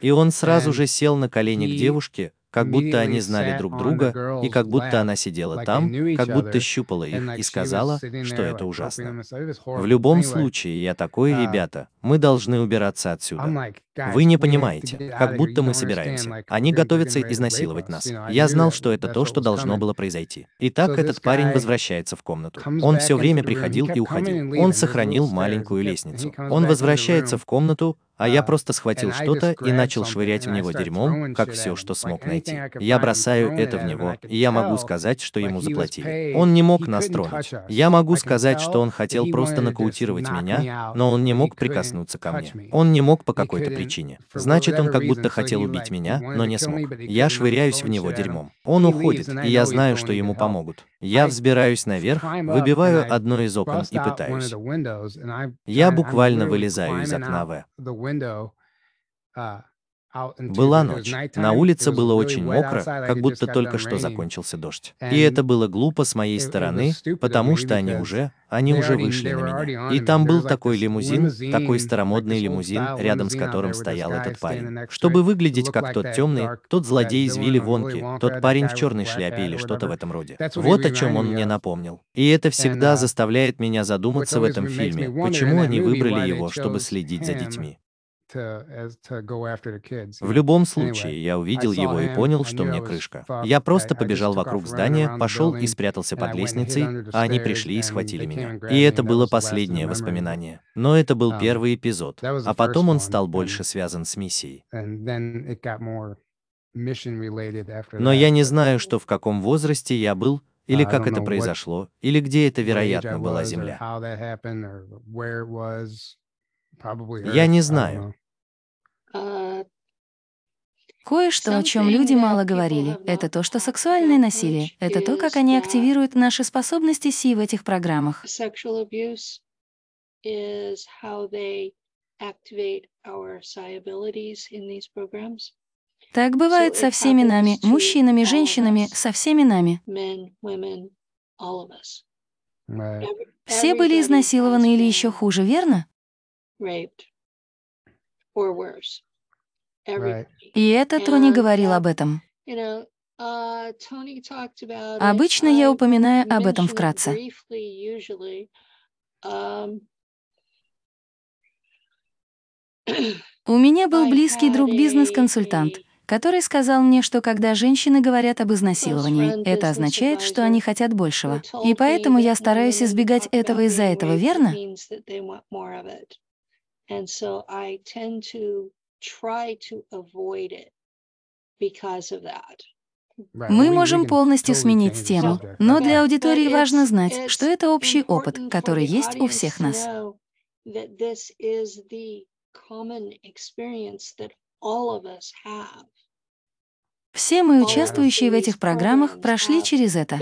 Speaker 2: И он сразу же сел на колени к девушке, как будто они знали друг друга, и как будто она сидела там, как будто щупала их и сказала, что это ужасно. В любом случае, я такой, uh, ребята, мы должны убираться отсюда. Вы не понимаете, как будто мы собираемся. Они готовятся изнасиловать нас. Я знал, что это то, что должно было произойти. Итак, этот парень возвращается в комнату. Он все время приходил и уходил. Он сохранил маленькую лестницу. Он возвращается в комнату, а я просто схватил что-то и начал швырять в него дерьмом, как все, что смог найти. Я бросаю это в него, и я могу сказать, что ему заплатили. Он не мог нас тронуть. Я могу сказать, что он хотел просто нокаутировать меня, но он не мог прикоснуться ко мне. Он не мог по какой-то причине. Значит, он как будто хотел убить меня, но не смог. Я швыряюсь в него дерьмом. Он уходит, и я знаю, что ему помогут. Я взбираюсь наверх, выбиваю одно из окон и пытаюсь. Я буквально вылезаю из окна В. Была ночь. На улице было очень мокро, как будто только что закончился дождь. И это было глупо с моей стороны, потому что они уже, они уже вышли на меня. И там был такой лимузин, такой старомодный лимузин, рядом с которым стоял этот парень. Чтобы выглядеть как тот темный, тот злодей из Вилли Вонки, тот парень в черной шляпе или что-то в этом роде. Вот о чем он мне напомнил. И это всегда заставляет меня задуматься в этом фильме, почему они выбрали его, чтобы следить за детьми. В любом случае, я увидел его и понял, что мне крышка. Я просто побежал вокруг здания, пошел и спрятался под лестницей, а они пришли и схватили меня. И это было последнее воспоминание. Но это был um, первый эпизод, а потом он стал больше связан с миссией. Но я не знаю, что в каком возрасте я был, или как это произошло, или где это, вероятно, была Земля. Я не знаю.
Speaker 1: Кое-что, о чем люди мало говорили, это то, что сексуальное насилие — это то, как они активируют наши способности Си в этих программах. Так бывает со всеми нами, мужчинами, женщинами, со всеми нами. Все были изнасилованы или еще хуже, верно? И это Тони говорил об этом. Uh, Обычно я упоминаю об этом вкратце. Um, У меня был близкий друг бизнес-консультант, который сказал мне, что когда женщины говорят об изнасиловании, это означает, что они хотят большего. И поэтому я стараюсь избегать этого из-за этого, верно? And so I tend to try to avoid it because of that. Мы можем полностью сменить тему, но для аудитории важно знать, что это общий опыт, который есть у всех нас. Все мы, участвующие в этих программах, прошли через это.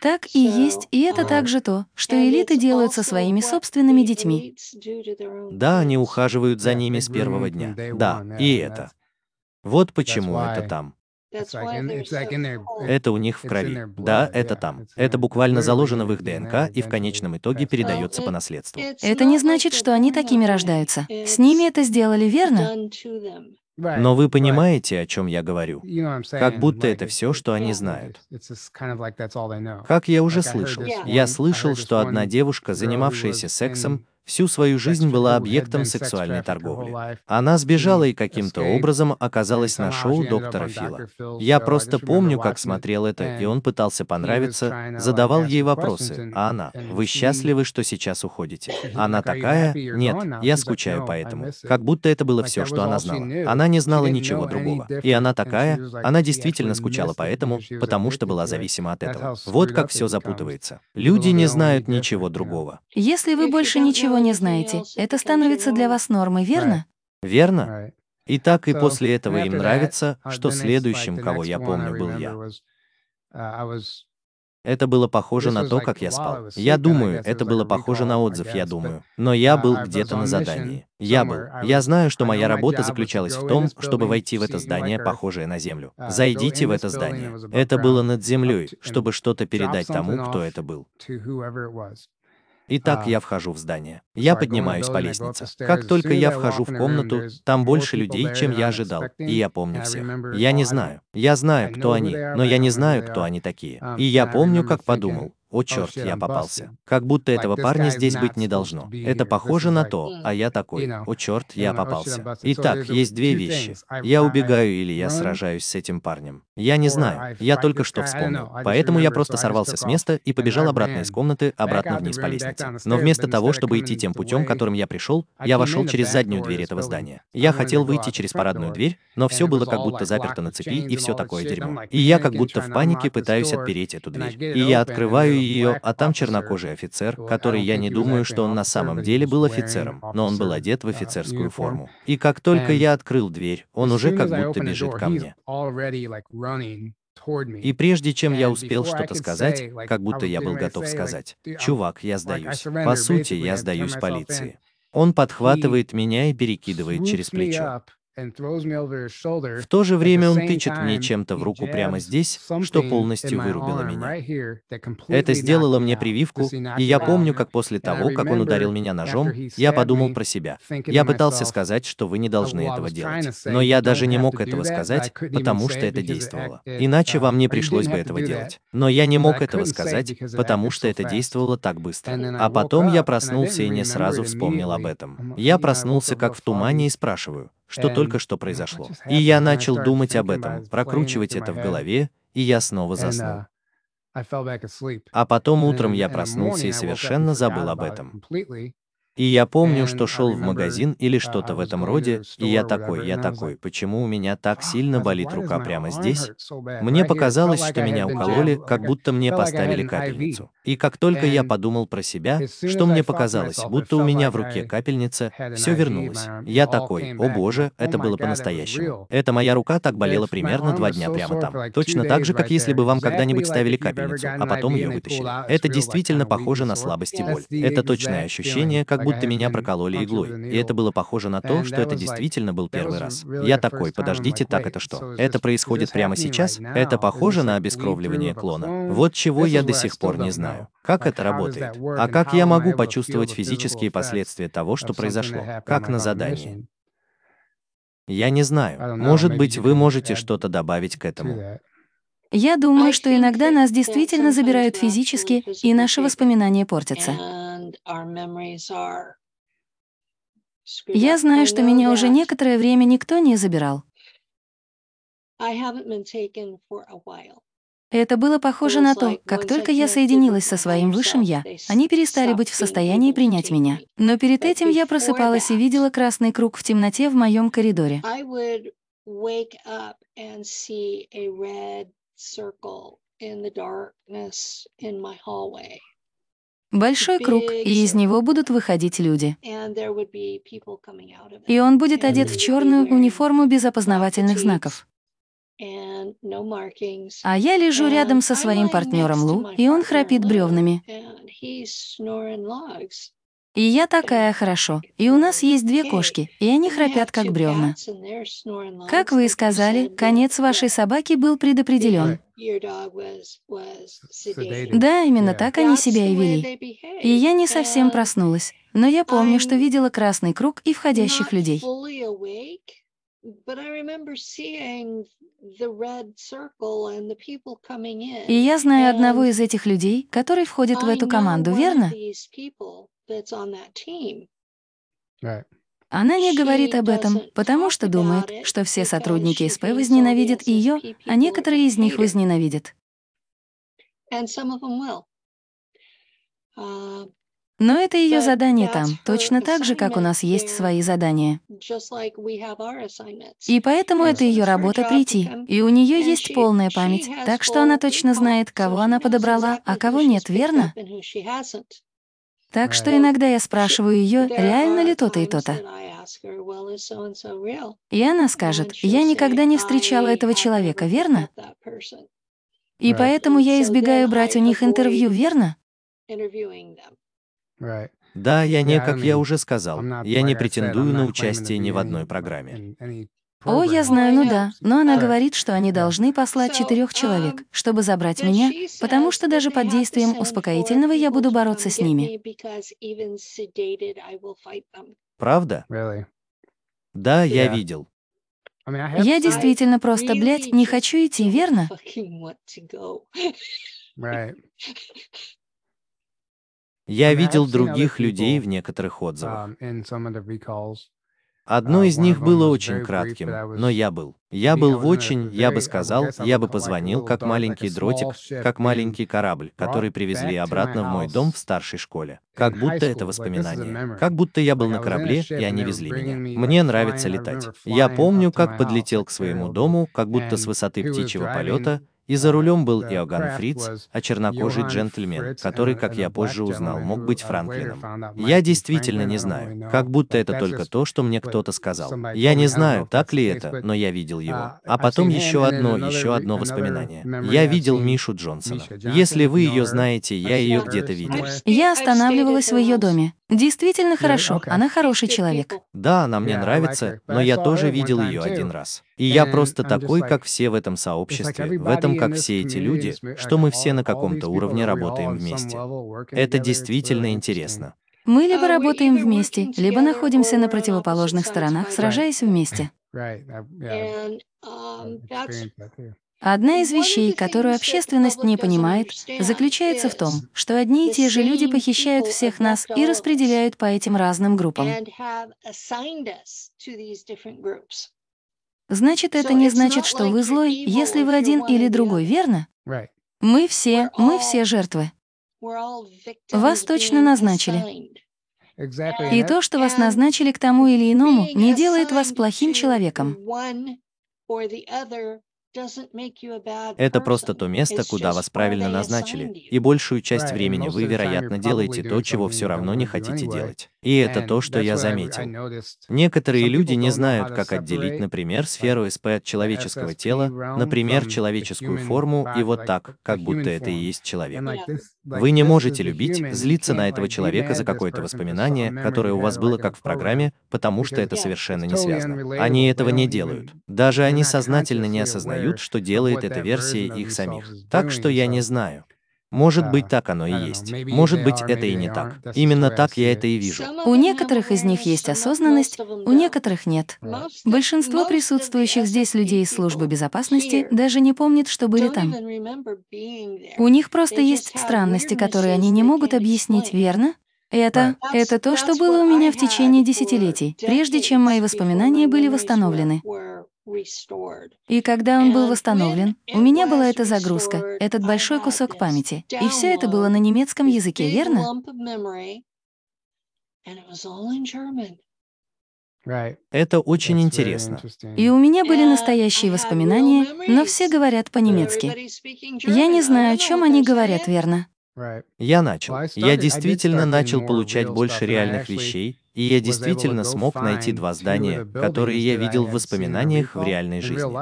Speaker 1: Так и есть, и это также то, что элиты делают со своими собственными детьми.
Speaker 2: Да, они ухаживают за ними с первого дня. Да, и это. Вот почему это там. Это у них в крови. Да, это там. Это буквально заложено в их ДНК и в конечном итоге передается по наследству.
Speaker 1: Это не значит, что они такими рождаются. С ними это сделали, верно?
Speaker 2: Но вы понимаете, о чем я говорю? Как будто это все, что они знают. Как я уже слышал. Я слышал, что одна девушка, занимавшаяся сексом, всю свою жизнь была объектом сексуальной торговли. Она сбежала и каким-то образом оказалась на шоу доктора Фила. Я просто помню, как смотрел это, и он пытался понравиться, задавал ей вопросы, а она, «Вы счастливы, что сейчас уходите?» Она такая, «Нет, я скучаю по этому». Как будто это было все, что она знала. Она не знала ничего другого. И она такая, она действительно скучала по этому, потому что была зависима от этого. Вот как все запутывается. Люди не знают ничего другого.
Speaker 1: Если вы больше ничего не знаете, это становится для вас нормой, верно?
Speaker 2: Верно. И так и после этого им нравится, что следующим, кого я помню, был я. Uh, это было похоже на то, как я спал. Я думаю, это было похоже на отзыв, я думаю. Но я был где-то на задании. Я был. Я знаю, что моя работа заключалась в том, чтобы войти в это здание, похожее на Землю. Uh, Зайдите в это здание. Это было над землей, чтобы что-то передать тому, кто это был. Итак, я вхожу в здание. Я поднимаюсь по лестнице. Как только я вхожу в комнату, там больше людей, чем я ожидал, и я помню всех. Я не знаю. Я знаю, кто они, но я не знаю, кто они такие. Um, и я помню, как подумал, о, черт, я попался. Как будто этого парня здесь быть не должно. Это похоже на то, а я такой, о, черт, я попался. Итак, есть две вещи. Я убегаю или я сражаюсь с этим парнем. Я не знаю, я только что вспомнил. Поэтому я просто сорвался с места и побежал обратно из комнаты, обратно вниз по лестнице. Но вместо того, чтобы идти тем путем, которым я пришел, я вошел через заднюю дверь этого здания. Я хотел выйти через парадную дверь, но все было как будто заперто на цепи и все такое дерьмо. И я как будто в панике пытаюсь отпереть эту дверь. И я открываю ее, а там чернокожий офицер, который я не думаю, что он на самом деле был офицером, но он был одет в офицерскую форму. И как только я открыл дверь, он уже как будто бежит ко мне. И прежде чем я успел что-то сказать, как будто я был готов сказать, «Чувак, я сдаюсь». По сути, я сдаюсь полиции. Он подхватывает меня и перекидывает через плечо. В то же время он тычет мне чем-то в руку прямо здесь, что полностью вырубило меня. Это сделало мне прививку, и я помню, как после того, как он ударил меня ножом, я подумал про себя. Я пытался сказать, что вы не должны этого делать. Но я даже не мог этого сказать, потому что это действовало. Иначе вам не пришлось бы этого делать. Но я не мог этого сказать, потому что это действовало так быстро. А потом я проснулся и не сразу вспомнил об этом. Я проснулся как в тумане и спрашиваю, что только что произошло. И я начал думать об этом, прокручивать это в голове, и я снова заснул. А потом утром я проснулся и совершенно забыл об этом. И я помню, что шел в магазин или что-то в этом роде, и я такой, я такой, почему у меня так сильно болит рука прямо здесь? Мне показалось, что меня укололи, как будто мне поставили капельницу. И как только я подумал про себя, что мне показалось, будто у меня в руке капельница, все вернулось. Я такой, о боже, это было по-настоящему. Эта моя рука так болела примерно два дня прямо там. Точно так же, как если бы вам когда-нибудь ставили капельницу, а потом ее вытащили. Это действительно похоже на слабость и боль. Это точное ощущение, как будто меня прокололи иглой. И это было похоже на то, что это действительно был первый раз. Я такой, подождите, так это что? Это происходит прямо сейчас? Это похоже на обескровливание клона? Вот чего я до сих пор не знаю. Как это работает? А как я могу почувствовать физические последствия того, что произошло? Как на задании? Я не знаю. Может быть, вы можете что-то добавить к этому.
Speaker 1: Я думаю, что иногда нас действительно забирают физически, и наши воспоминания портятся. Я знаю, что меня уже некоторое время никто не забирал. Это было похоже на то, как только я соединилась со своим высшим «я», они перестали быть в состоянии принять меня. Но перед этим я просыпалась и видела красный круг в темноте в моем коридоре. Большой круг, и из него будут выходить люди. И он будет одет в черную униформу без опознавательных знаков. А я лежу рядом со своим партнером Лу, и он храпит бревнами. И я такая хорошо. И у нас есть две кошки, и они храпят как бревна. Как вы и сказали, конец вашей собаки был предопределен. Да, именно так они себя и вели. И я не совсем проснулась, но я помню, что видела красный круг и входящих людей. И я знаю одного из этих людей, который входит в эту команду, верно? Она не говорит об этом, потому что думает, что все сотрудники СП возненавидят ее, а некоторые из них возненавидят. Но это ее задание там, точно так же, как у нас есть свои задания. И поэтому это ее работа прийти. И у нее есть полная память, так что она точно знает, кого она подобрала, а кого нет, верно? Так что иногда я спрашиваю ее, реально ли то-то и то-то. И она скажет, я никогда не встречала этого человека, верно? И поэтому я избегаю брать у них интервью, верно?
Speaker 2: Да, я не, как я уже сказал, я не претендую на участие ни в одной программе.
Speaker 1: О, я знаю, ну да. Но она говорит, что они должны послать четырех человек, чтобы забрать меня, потому что даже под действием успокоительного я буду бороться с ними.
Speaker 2: Правда? Да, я видел.
Speaker 1: Я действительно просто, блядь, не хочу идти, верно?
Speaker 2: Я видел других людей в некоторых отзывах. Одно из них было очень кратким, но я был. Я был в очень, я бы сказал, я бы позвонил, как маленький дротик, как маленький корабль, который привезли обратно в мой дом в старшей школе. Как будто это воспоминание. Как будто я был на корабле, и они везли меня. Мне нравится летать. Я помню, как подлетел к своему дому, как будто с высоты птичьего полета, и за рулем был Иоганн Фриц, а чернокожий джентльмен, который, как я позже узнал, мог быть Франклином. Я действительно не знаю, как будто это только то, что мне кто-то сказал. Я не знаю, так ли это, но я видел его. А потом еще одно, еще одно воспоминание. Я видел Мишу Джонсона. Если вы ее знаете, я ее где-то видел.
Speaker 1: Я останавливалась в ее доме. Действительно хорошо, она хороший человек.
Speaker 2: Да, она мне нравится, но я тоже видел ее один раз. И я просто такой, как все в этом сообществе, в этом, как все эти люди, что мы все на каком-то уровне работаем вместе. Это действительно интересно.
Speaker 1: Мы либо работаем вместе, либо находимся на противоположных сторонах, сражаясь вместе. Одна из вещей, которую общественность не понимает, заключается в том, что одни и те же люди похищают всех нас и распределяют по этим разным группам. Значит, это не значит, что вы злой, если вы один или другой, верно? Мы все, мы все жертвы. Вас точно назначили. И то, что вас назначили к тому или иному, не делает вас плохим человеком.
Speaker 2: Это просто то место, куда вас правильно назначили, и большую часть времени вы, вероятно, делаете то, чего все равно не хотите делать. И это то, что я заметил. Некоторые люди не знают, как отделить, например, сферу СП от человеческого тела, например, человеческую форму, и вот так, как будто это и есть человек. Вы не можете любить, злиться на этого человека за какое-то воспоминание, которое у вас было как в программе, потому что это совершенно не связано. Они этого не делают. Даже они сознательно не осознают, что делает эта версия их самих. Так что я не знаю. Может быть, так оно и есть. Может быть, это и не так. Именно так я это и вижу.
Speaker 1: У некоторых из них есть осознанность, у некоторых нет. Большинство присутствующих здесь людей из службы безопасности даже не помнят, что были там. У них просто есть странности, которые они не могут объяснить, верно? Это, это то, что было у меня в течение десятилетий, прежде чем мои воспоминания были восстановлены. И когда он был восстановлен, у меня была эта загрузка, этот большой кусок памяти. И все это было на немецком языке, верно?
Speaker 2: Это очень интересно.
Speaker 1: И у меня были настоящие воспоминания, но все говорят по-немецки. Я не знаю, о чем они говорят, верно?
Speaker 2: Я начал. Я действительно начал получать больше реальных вещей, и я действительно смог найти два здания, которые я видел в воспоминаниях в реальной жизни.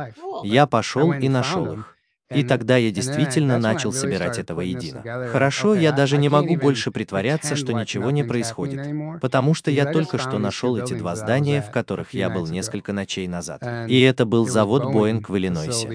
Speaker 2: Я пошел и нашел их. И тогда я действительно начал собирать это воедино. Хорошо, я даже не могу больше притворяться, что ничего не происходит, потому что я только что нашел эти два здания, в которых я был несколько ночей назад. И это был завод Боинг в Иллинойсе.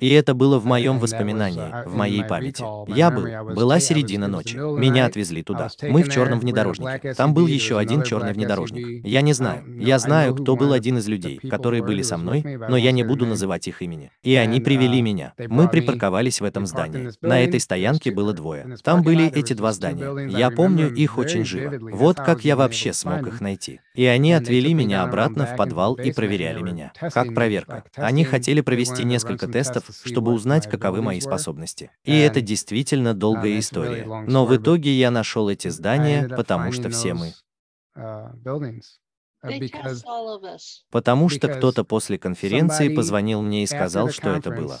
Speaker 2: И это было в моем воспоминании, в моей памяти. Я был, была середина ночи. Меня отвезли туда. Мы в черном внедорожнике. Там был еще один черный внедорожник. Я не знаю. Я знаю, кто был один из людей, которые были со мной, но я не буду называть их имени. И они привели меня. Мы припарковались в этом здании. На этой стоянке было двое. Там были эти два здания. Я помню их очень живо. Вот как я вообще смог их найти. И они отвели меня обратно в подвал и проверяли меня. Как проверка. Они хотели провести несколько тестов, чтобы узнать, каковы мои способности. И это действительно долгая история. Но в итоге я нашел эти здания, потому что все мы Потому что кто-то после конференции позвонил мне и сказал, что это было.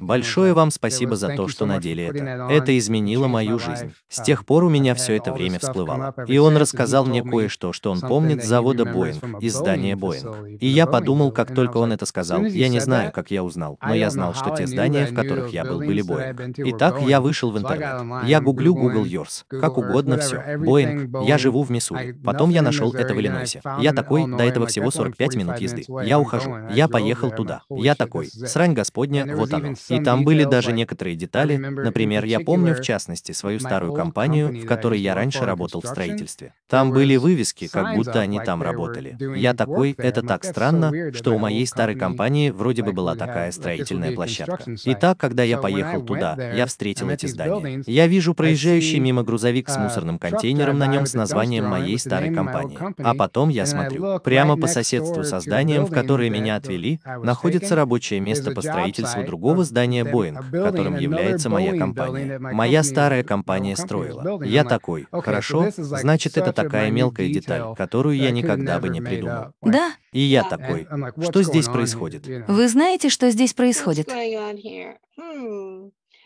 Speaker 2: Большое вам спасибо за то, что надели это. Это изменило мою жизнь. С тех пор у меня все это время всплывало. И он рассказал мне кое-что, что он помнит с завода Боинг, из здания Боинг. И я подумал, как только он это сказал, я не знаю, как я узнал, но я знал, что те здания, в которых я был, были Боинг. Итак, я вышел в интернет. Я гуглю Google Yours. Как угодно все. Боинг. Я живу в Миссури. Потом я нашел это в Иллинойсе. Я такой, до этого всего 45 минут езды. Я ухожу. Я поехал туда. Я такой, срань господня, вот оно. И там были даже некоторые детали. Например, я помню в частности свою старую компанию, в которой я раньше работал в строительстве. Там были вывески, как будто они там работали. Я такой, это так странно, что у моей старой компании вроде бы была такая строительная площадка. И так, когда я поехал туда, я встретил эти здания. Я вижу проезжающий мимо грузовик с мусорным контейнером на нем с названием моей старой компании. А потом я смотрю, прямо по соседству со зданием, в которое меня отвели, находится рабочее место по строительству другого здания Боинг, которым является моя компания. Моя старая компания строила. Я такой, хорошо, значит, это такая мелкая деталь, которую я никогда бы не придумал.
Speaker 1: Да.
Speaker 2: И я такой, что здесь происходит?
Speaker 1: Вы знаете, что здесь происходит?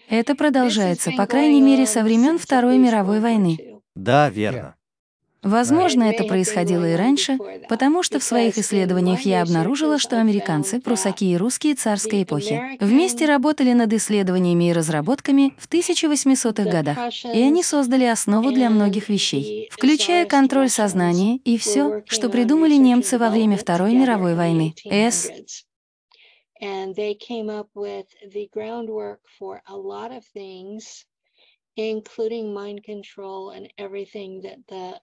Speaker 1: Это продолжается, по крайней мере, со времен Второй мировой войны.
Speaker 2: Да, верно.
Speaker 1: Возможно, это происходило и раньше, потому что в своих исследованиях я обнаружила, что американцы, прусаки и русские царской эпохи вместе работали над исследованиями и разработками в 1800-х годах, и они создали основу для многих вещей, включая контроль сознания и все, что придумали немцы во время Второй мировой войны. С. including mind control and everything that the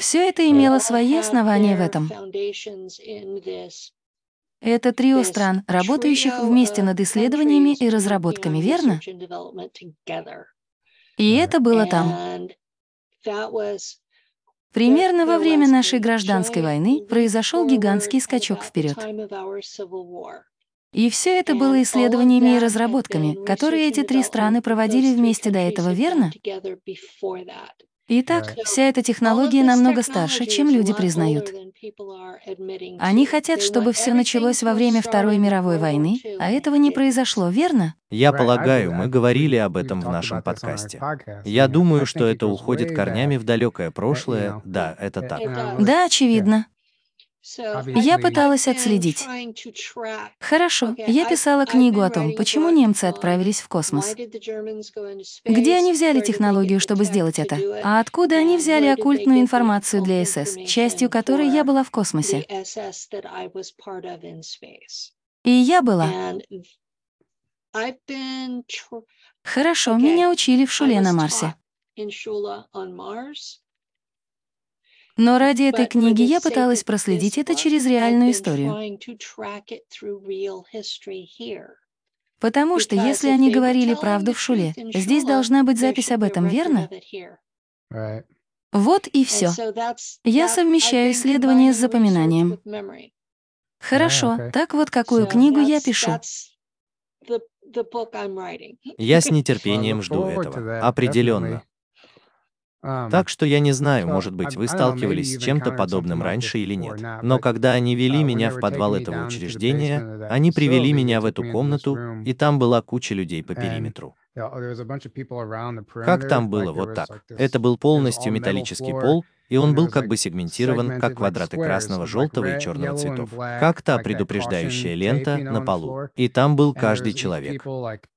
Speaker 1: Все это имело свои основания в этом. Это трио стран, работающих вместе над исследованиями и разработками, верно? И это было там. Примерно во время нашей гражданской войны произошел гигантский скачок вперед. И все это было исследованиями и разработками, которые эти три страны проводили вместе до этого, верно? Итак, вся эта технология намного старше, чем люди признают. Они хотят, чтобы все началось во время Второй мировой войны, а этого не произошло, верно?
Speaker 2: Я полагаю, мы говорили об этом в нашем подкасте. Я думаю, что это уходит корнями в далекое прошлое. Да, это так.
Speaker 1: Да, очевидно. Я пыталась отследить. Хорошо, я писала книгу о том, почему немцы отправились в космос. Где они взяли технологию, чтобы сделать это? А откуда они взяли оккультную информацию для СС, частью которой я была в космосе? И я была. Хорошо, меня учили в шуле на Марсе. Но ради этой книги я пыталась проследить это через реальную историю. Потому что если они говорили правду в Шуле, здесь должна быть запись об этом, верно? Вот и все. Я совмещаю исследование с запоминанием. Хорошо, так вот какую книгу я пишу.
Speaker 2: Я с нетерпением жду этого. Определенно. Так что я не знаю, может быть, вы сталкивались с чем-то подобным раньше или нет. Но когда они вели меня в подвал этого учреждения, они привели меня в эту комнату, и там была куча людей по периметру. Как там было вот так? Это был полностью металлический пол, и он был как бы сегментирован, как квадраты красного, желтого и черного цветов. Как та предупреждающая лента на полу. И там был каждый человек.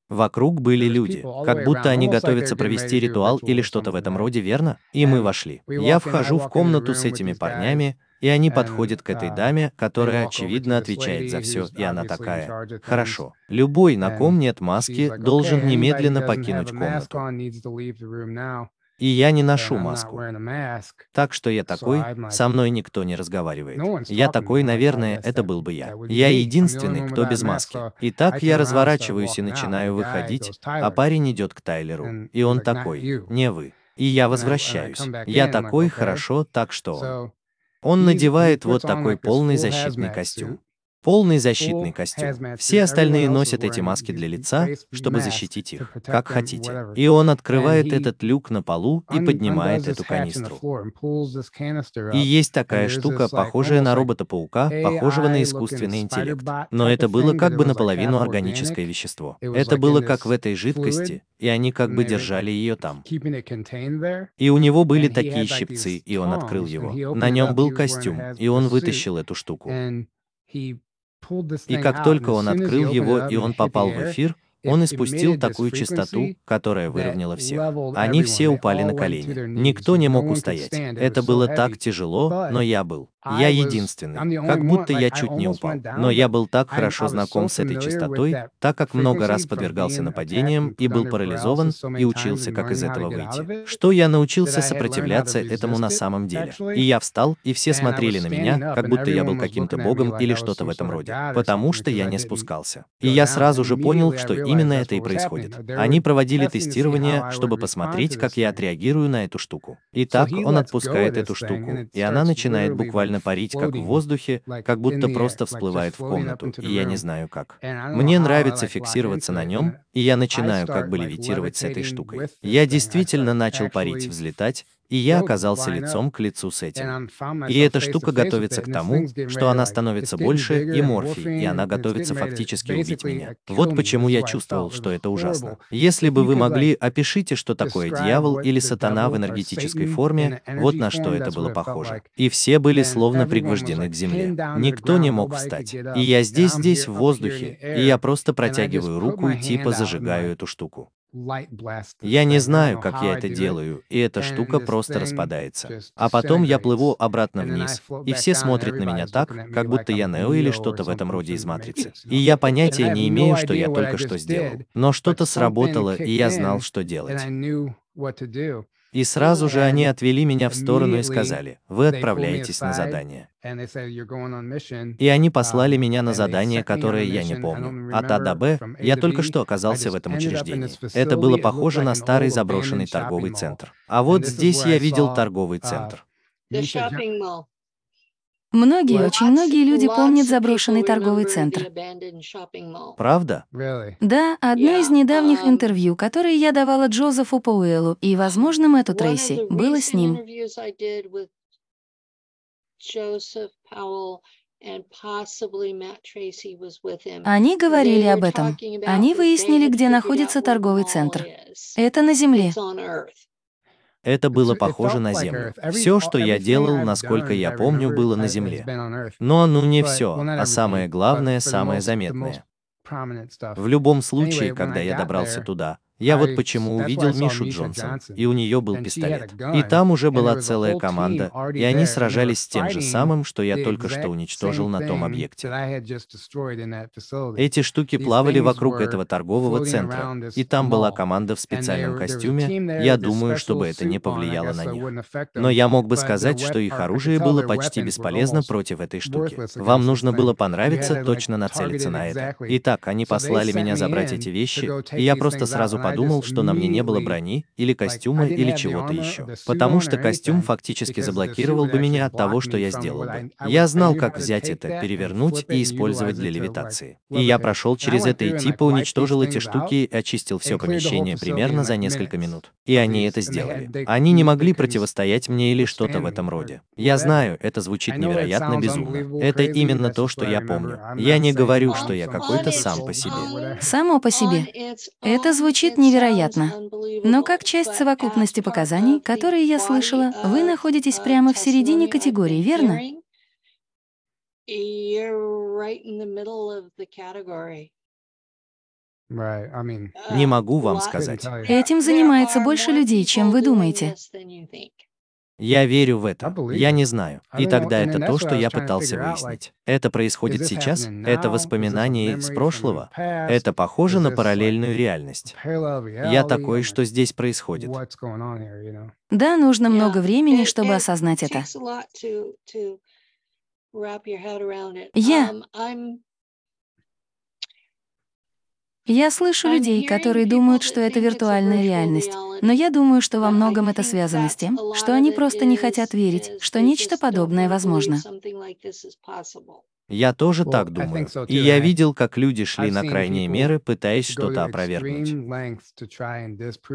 Speaker 2: Вокруг были люди, как будто они готовятся провести ритуал или что-то в этом роде, верно? И мы вошли. Я вхожу в комнату с этими парнями, и они подходят к этой даме, которая, очевидно, отвечает за все, и она такая, «Хорошо, любой, на ком нет маски, должен немедленно покинуть комнату. И я не ношу маску. Так что я такой, со мной никто не разговаривает. Я такой, наверное, это был бы я. Я единственный, кто без маски. И так я разворачиваюсь и начинаю выходить, а парень идет к Тайлеру. И он такой, не вы. И я возвращаюсь. Я такой, хорошо, так что он. Надевает вот такой полный защитный костюм. Полный защитный костюм. Все остальные носят эти маски для лица, чтобы защитить их, как хотите. И он открывает этот люк на полу и поднимает эту канистру. И есть такая штука, похожая на робота-паука, похожего на искусственный интеллект. Но это было как бы наполовину органическое вещество. Это было как в этой жидкости, и они как бы держали ее там. И у него были такие щипцы, и он открыл его. На нем был костюм, и он вытащил эту штуку. И как только он открыл его и он попал в эфир, он испустил такую частоту, которая выровняла всех. Они все упали на колени. Никто не мог устоять. Это было так тяжело, но я был. Я единственный. Как будто я чуть не упал. Но я был так хорошо знаком с этой частотой, так как много раз подвергался нападениям и был парализован, и учился, как из этого выйти. Что я научился сопротивляться этому на самом деле. И я встал, и все смотрели на меня, как будто я был каким-то богом или что-то в этом роде, потому что я не спускался. И я сразу же понял, что именно это и происходит. Они проводили тестирование, чтобы посмотреть, как я отреагирую на эту штуку. Итак, он отпускает эту штуку, и она начинает буквально парить как в воздухе, как будто просто всплывает в комнату, и я не знаю как. Мне нравится фиксироваться на нем, и я начинаю как бы левитировать с этой штукой. Я действительно начал парить, взлетать, И я оказался лицом к лицу с этим. И эта штука готовится к тому, что она становится больше и морфий, и она готовится фактически убить меня. Вот почему я чувствовал, что это ужасно. Если бы вы могли, опишите, что такое дьявол или сатана в энергетической форме, вот на что это было похоже. И все были словно пригвождены к земле. Никто не мог встать. И я здесь, здесь, в воздухе, и я просто протягиваю руку и типа зажигаю эту штуку. Я не знаю, как я это делаю, и эта штука просто распадается. А потом я плыву обратно вниз, и все смотрят на меня так, как будто я Нео или что-то в этом роде из Матрицы. И я понятия не имею, что я только что сделал. Но что-то сработало, и я знал, что делать. И сразу же они отвели меня в сторону и сказали, вы отправляетесь на задание. И они послали меня на задание, которое я не помню. От А до Б я только что оказался в этом учреждении. Это было похоже на старый заброшенный торговый центр. А вот здесь я видел торговый центр.
Speaker 1: Многие, очень многие люди помнят заброшенный торговый центр.
Speaker 2: Правда?
Speaker 1: Да, одно из недавних
Speaker 2: Um,
Speaker 1: интервью, которое я давала Джозефу Пауэллу и, возможно, Мэтту Трейси, было с ним. Они говорили об этом. Они выяснили, где находится торговый центр. Это на Земле.
Speaker 2: Это было похоже на землю. Все, что я делал, насколько я помню, было на земле. Но ну не все, а самое главное, самое заметное. В любом случае, когда я добрался туда, я вот почему увидел Мишу Джонсон, и у нее был пистолет. И там уже была целая команда, и они сражались с тем же самым, что я только что уничтожил на том объекте. Эти штуки плавали вокруг этого торгового центра, и там была команда в специальном костюме, я думаю, чтобы это не повлияло на них. Но я мог бы сказать, что их оружие было почти бесполезно против этой штуки. Вам нужно было понравиться, точно нацелиться на это. Итак, они послали меня забрать эти вещи, и я просто сразу подумал, что на мне не было брони, или костюма, или чего-то еще. Потому что костюм фактически заблокировал бы меня от того, что я сделал бы. Я знал, как взять это, перевернуть и использовать для левитации. И я прошел через это и типа уничтожил эти штуки и очистил все помещение примерно за несколько минут. И они это сделали. Они не могли противостоять мне или что-то в этом роде. Я знаю, это звучит невероятно безумно. Это именно то, что я помню. Я не говорю, что я какой-то сам по себе.
Speaker 1: Само по себе. Это звучит невероятно. Но как часть совокупности показаний, которые я слышала, вы находитесь прямо в середине категории, верно?
Speaker 2: Не могу вам сказать.
Speaker 1: Этим занимается больше людей, чем вы думаете.
Speaker 2: Я верю в это. Я не знаю. И тогда это то, что я пытался выяснить. Это происходит сейчас? Это воспоминание из прошлого? Это похоже на параллельную реальность. Я такой, что здесь происходит.
Speaker 1: Да, нужно много времени, чтобы осознать это. Я... Я слышу людей, которые думают, что это виртуальная реальность, но я думаю, что во многом это связано с тем, что они просто не хотят верить, что нечто подобное возможно.
Speaker 2: Я тоже так думаю. И я видел, как люди шли на крайние меры, пытаясь что-то опровергнуть.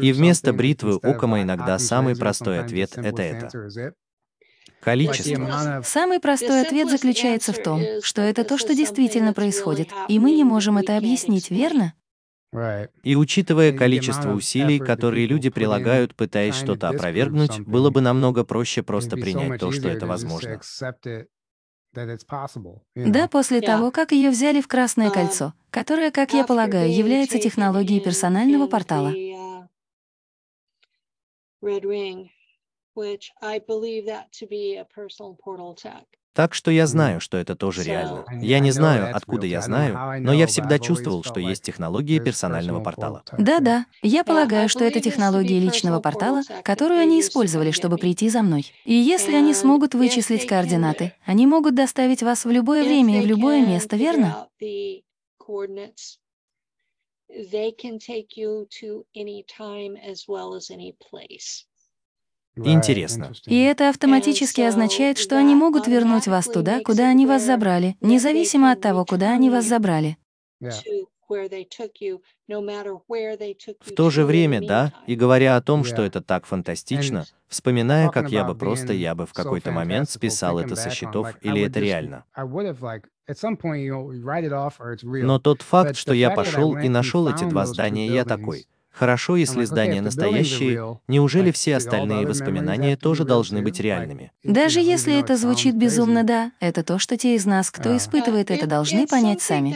Speaker 2: И вместо бритвы Окама иногда самый простой ответ — это это. Количество.
Speaker 1: Самый простой ответ заключается в том, что это то, что действительно происходит, и мы не можем это объяснить, верно?
Speaker 2: И учитывая количество усилий, которые люди прилагают, пытаясь что-то опровергнуть, было бы намного проще просто принять то, что это возможно.
Speaker 1: Да, после того, как ее взяли в Красное кольцо, которое, как я полагаю, является технологией персонального портала.
Speaker 2: Так что я знаю, что это тоже реально. Я не знаю, откуда я знаю, но я всегда чувствовал, что есть технология персонального портала.
Speaker 1: Да-да, я полагаю, что это технология личного портала, которую они использовали, чтобы прийти за мной. И если они смогут вычислить координаты, они могут доставить вас в любое время и в любое место, верно?
Speaker 4: They can take you to any time as well as any place.
Speaker 2: Интересно.
Speaker 1: И это автоматически означает, что они могут вернуть вас туда, куда они вас забрали, независимо от того, куда они вас забрали.
Speaker 2: В то же время, да, и говоря о том, что это так фантастично, вспоминая, как я бы просто, я бы в какой-то момент списал это со счетов, или это реально. Но тот факт, что я пошел и нашел эти два здания, я такой, Хорошо, если здания настоящие, неужели все остальные воспоминания тоже должны быть реальными?
Speaker 1: Даже если это звучит безумно, да, это то, что те из нас, кто испытывает это, должны понять сами.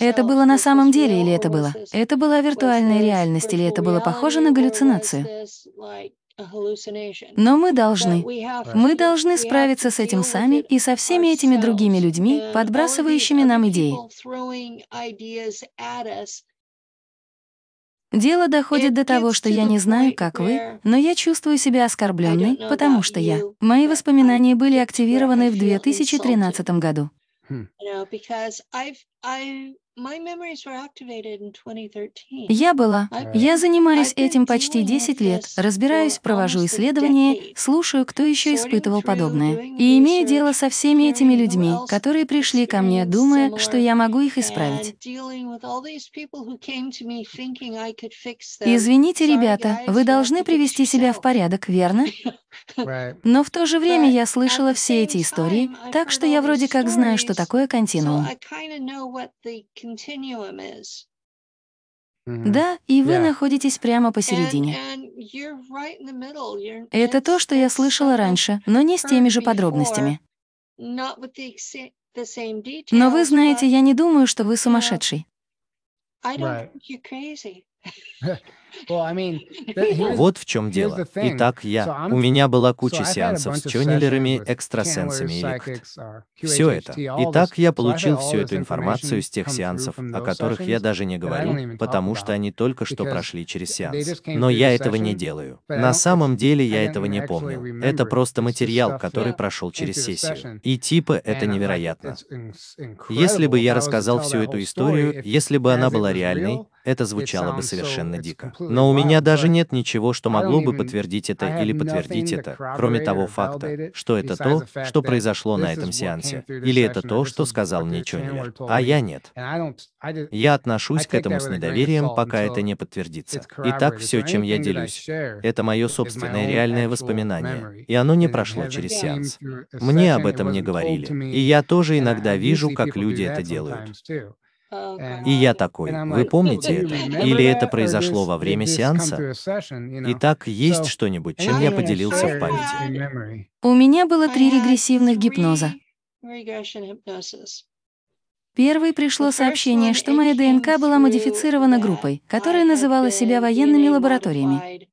Speaker 1: Это было на самом деле или это было? Это была виртуальная реальность или это было похоже на галлюцинацию? Но мы должны. Мы должны справиться с этим сами и со всеми этими другими людьми, подбрасывающими нам идеи. Дело доходит до того, что я не знаю, как вы, но я чувствую себя оскорбленной, потому что я. Мои воспоминания были активированы в 2013 году. Я была. Я занимаюсь этим почти 10 лет, разбираюсь, провожу исследования, слушаю, кто еще испытывал подобное. И имею дело со всеми этими людьми, которые пришли ко мне, думая, что я могу их исправить. Извините, ребята, вы должны привести себя в порядок, верно? Но в то же время я слышала все эти истории, так что я вроде как знаю, что такое континуум. Да, и вы находитесь прямо посередине. Это то, что я слышала раньше, но не с теми же подробностями. Но вы знаете, я не думаю, что вы сумасшедший.
Speaker 2: Вот в чем дело. Итак, я. У меня была куча сеансов с чоннелерами, экстрасенсами или Все это. Итак, я получил всю эту информацию с тех сеансов, о которых я даже не говорю, потому что они только что прошли через сеанс. Но я этого не делаю. На самом деле я этого не помню. Это просто материал, который прошел через сессию. И типа это невероятно. Если бы я рассказал всю эту историю, если бы она была реальной, это звучало бы совершенно дико. Но у меня даже нет ничего, что могло бы подтвердить это или подтвердить это, кроме того факта, что это то, что произошло на этом сеансе, или это то, что сказал мне Чоннелер, а я нет. Я отношусь к этому с недоверием, пока это не подтвердится. Итак, все, чем я делюсь, это мое собственное реальное воспоминание, и оно не прошло через сеанс. Мне об этом не говорили, и я тоже иногда вижу, как люди это делают. И я такой, вы помните это? Или это произошло во время сеанса? Итак, есть что-нибудь, чем я поделился в памяти?
Speaker 1: У меня было три регрессивных гипноза. Первый пришло сообщение, что моя ДНК была модифицирована группой, которая называла себя военными лабораториями.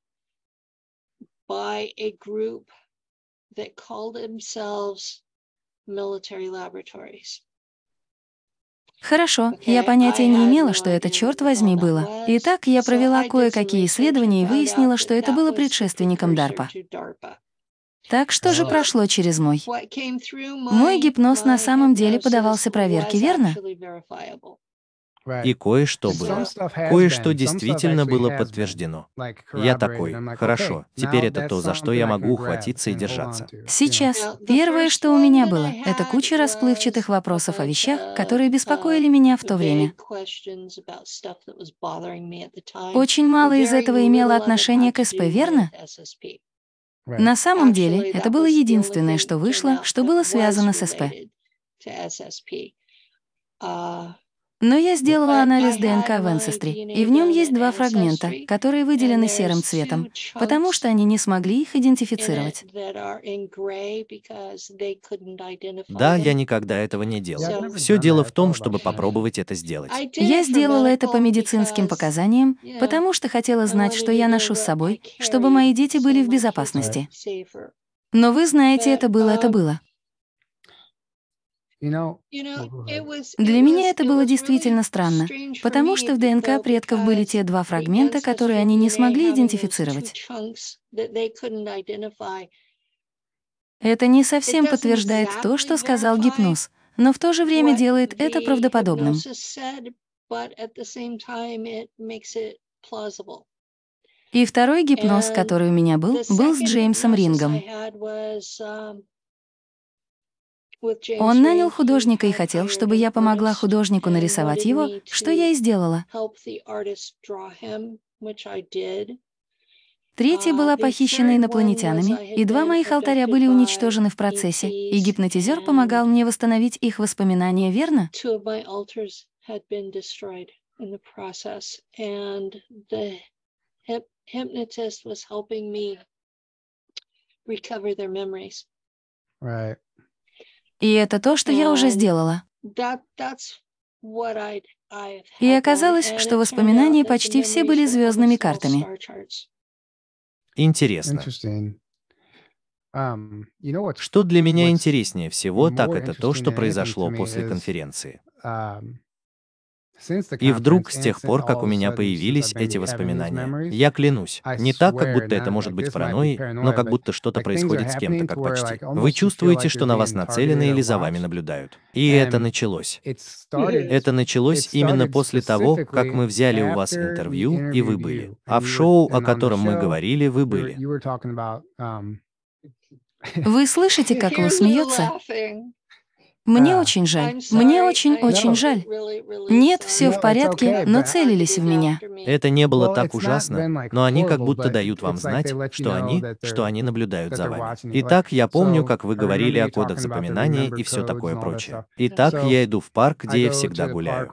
Speaker 1: Хорошо, я понятия не имела, что это, черт возьми, было. Итак, я провела кое-какие исследования и выяснила, что это было предшественником DARPA. Так что же прошло через мой? Мой гипноз на самом деле подавался проверке, верно?
Speaker 2: И кое-что было. Кое-что действительно было подтверждено. Я такой, хорошо, теперь это то, за что я могу ухватиться и держаться.
Speaker 1: Сейчас, первое, что у меня было, это куча расплывчатых вопросов о вещах, которые беспокоили меня в то время. Очень мало из этого имело отношение к СП, верно? На самом деле, это было единственное, что вышло, что было связано с СП. Но я сделала анализ ДНК в Ancestry, и в нем есть два фрагмента, которые выделены серым цветом, потому что они не смогли их идентифицировать.
Speaker 2: Да, я никогда этого не делал. Все дело в том, чтобы попробовать это сделать.
Speaker 1: Я сделала это по медицинским показаниям, потому что хотела знать, что я ношу с собой, чтобы мои дети были в безопасности. Но вы знаете, это было, это было. Для меня это было действительно странно, потому что в ДНК предков были те два фрагмента, которые они не смогли идентифицировать. Это не совсем подтверждает то, что сказал гипноз, но в то же время делает это правдоподобным. И второй гипноз, который у меня был, был с Джеймсом Рингом. Он нанял художника и хотел, чтобы я помогла художнику нарисовать его, что я и сделала. Третья была похищена инопланетянами, и два моих алтаря были уничтожены в процессе, и гипнотизер помогал мне восстановить их воспоминания, верно?
Speaker 3: Right.
Speaker 1: И это то, что я уже сделала. И оказалось, что воспоминания почти все были звездными картами.
Speaker 2: Интересно.
Speaker 3: Um,
Speaker 2: что для меня интереснее всего, так это то, что произошло после конференции.
Speaker 3: Um,
Speaker 2: И вдруг, с тех пор, как у меня появились эти воспоминания, я клянусь, не так, как будто это может быть паранойей, но как будто что-то происходит с кем-то, как почти. Вы чувствуете, что на вас нацелены или за вами наблюдают. И это началось. Это началось именно после того, как мы взяли у вас интервью, и вы были. А в шоу, о котором мы говорили, вы были.
Speaker 1: Вы слышите, как он смеется? Мне очень жаль. Мне очень-очень жаль. Нет, все в порядке, но целились в меня.
Speaker 2: Это не было так ужасно, но они как будто дают вам знать, что они, что они наблюдают за вами. Итак, я помню, как вы говорили о кодах запоминания и все такое прочее. Итак, я иду в парк, где я всегда гуляю.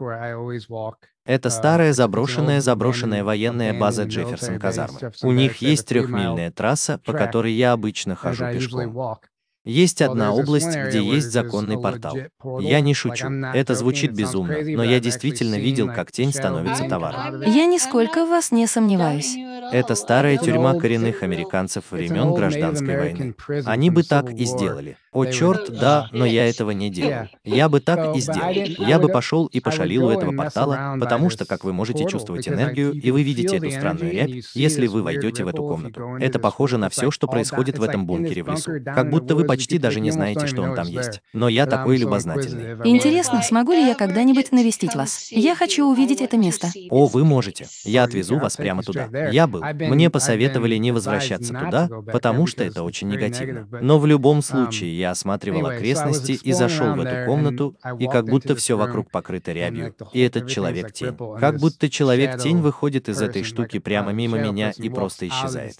Speaker 2: Это старая заброшенная заброшенная военная база Джефферсон казармы. У них есть трехмильная трасса, по которой я обычно хожу пешком. Есть одна область, где есть законный портал. Я не шучу. Это звучит безумно, но я действительно видел, как тень становится товаром.
Speaker 1: Я нисколько в вас не сомневаюсь.
Speaker 2: Это старая тюрьма коренных американцев времен гражданской войны. Они бы так и сделали. О, черт, да, но я этого не делаю. Я бы так и сделал. Я бы пошел и пошалил у этого портала, потому что, как вы можете чувствовать энергию, и вы видите эту странную рябь, если вы войдете в эту комнату. Это похоже на все, что происходит в этом бункере в лесу. Как будто вы почти даже не знаете, что он там есть. Но я такой любознательный.
Speaker 1: Интересно, смогу ли я когда-нибудь навестить вас? Я хочу увидеть это место.
Speaker 2: О, вы можете. Я отвезу вас прямо туда. Я был. Мне посоветовали не возвращаться туда, потому что это очень негативно. Но в любом случае я осматривал окрестности и зашел в эту комнату, и как будто все вокруг покрыто рябью. И этот человек-тень. Как будто человек-тень выходит из этой штуки прямо мимо меня и просто исчезает.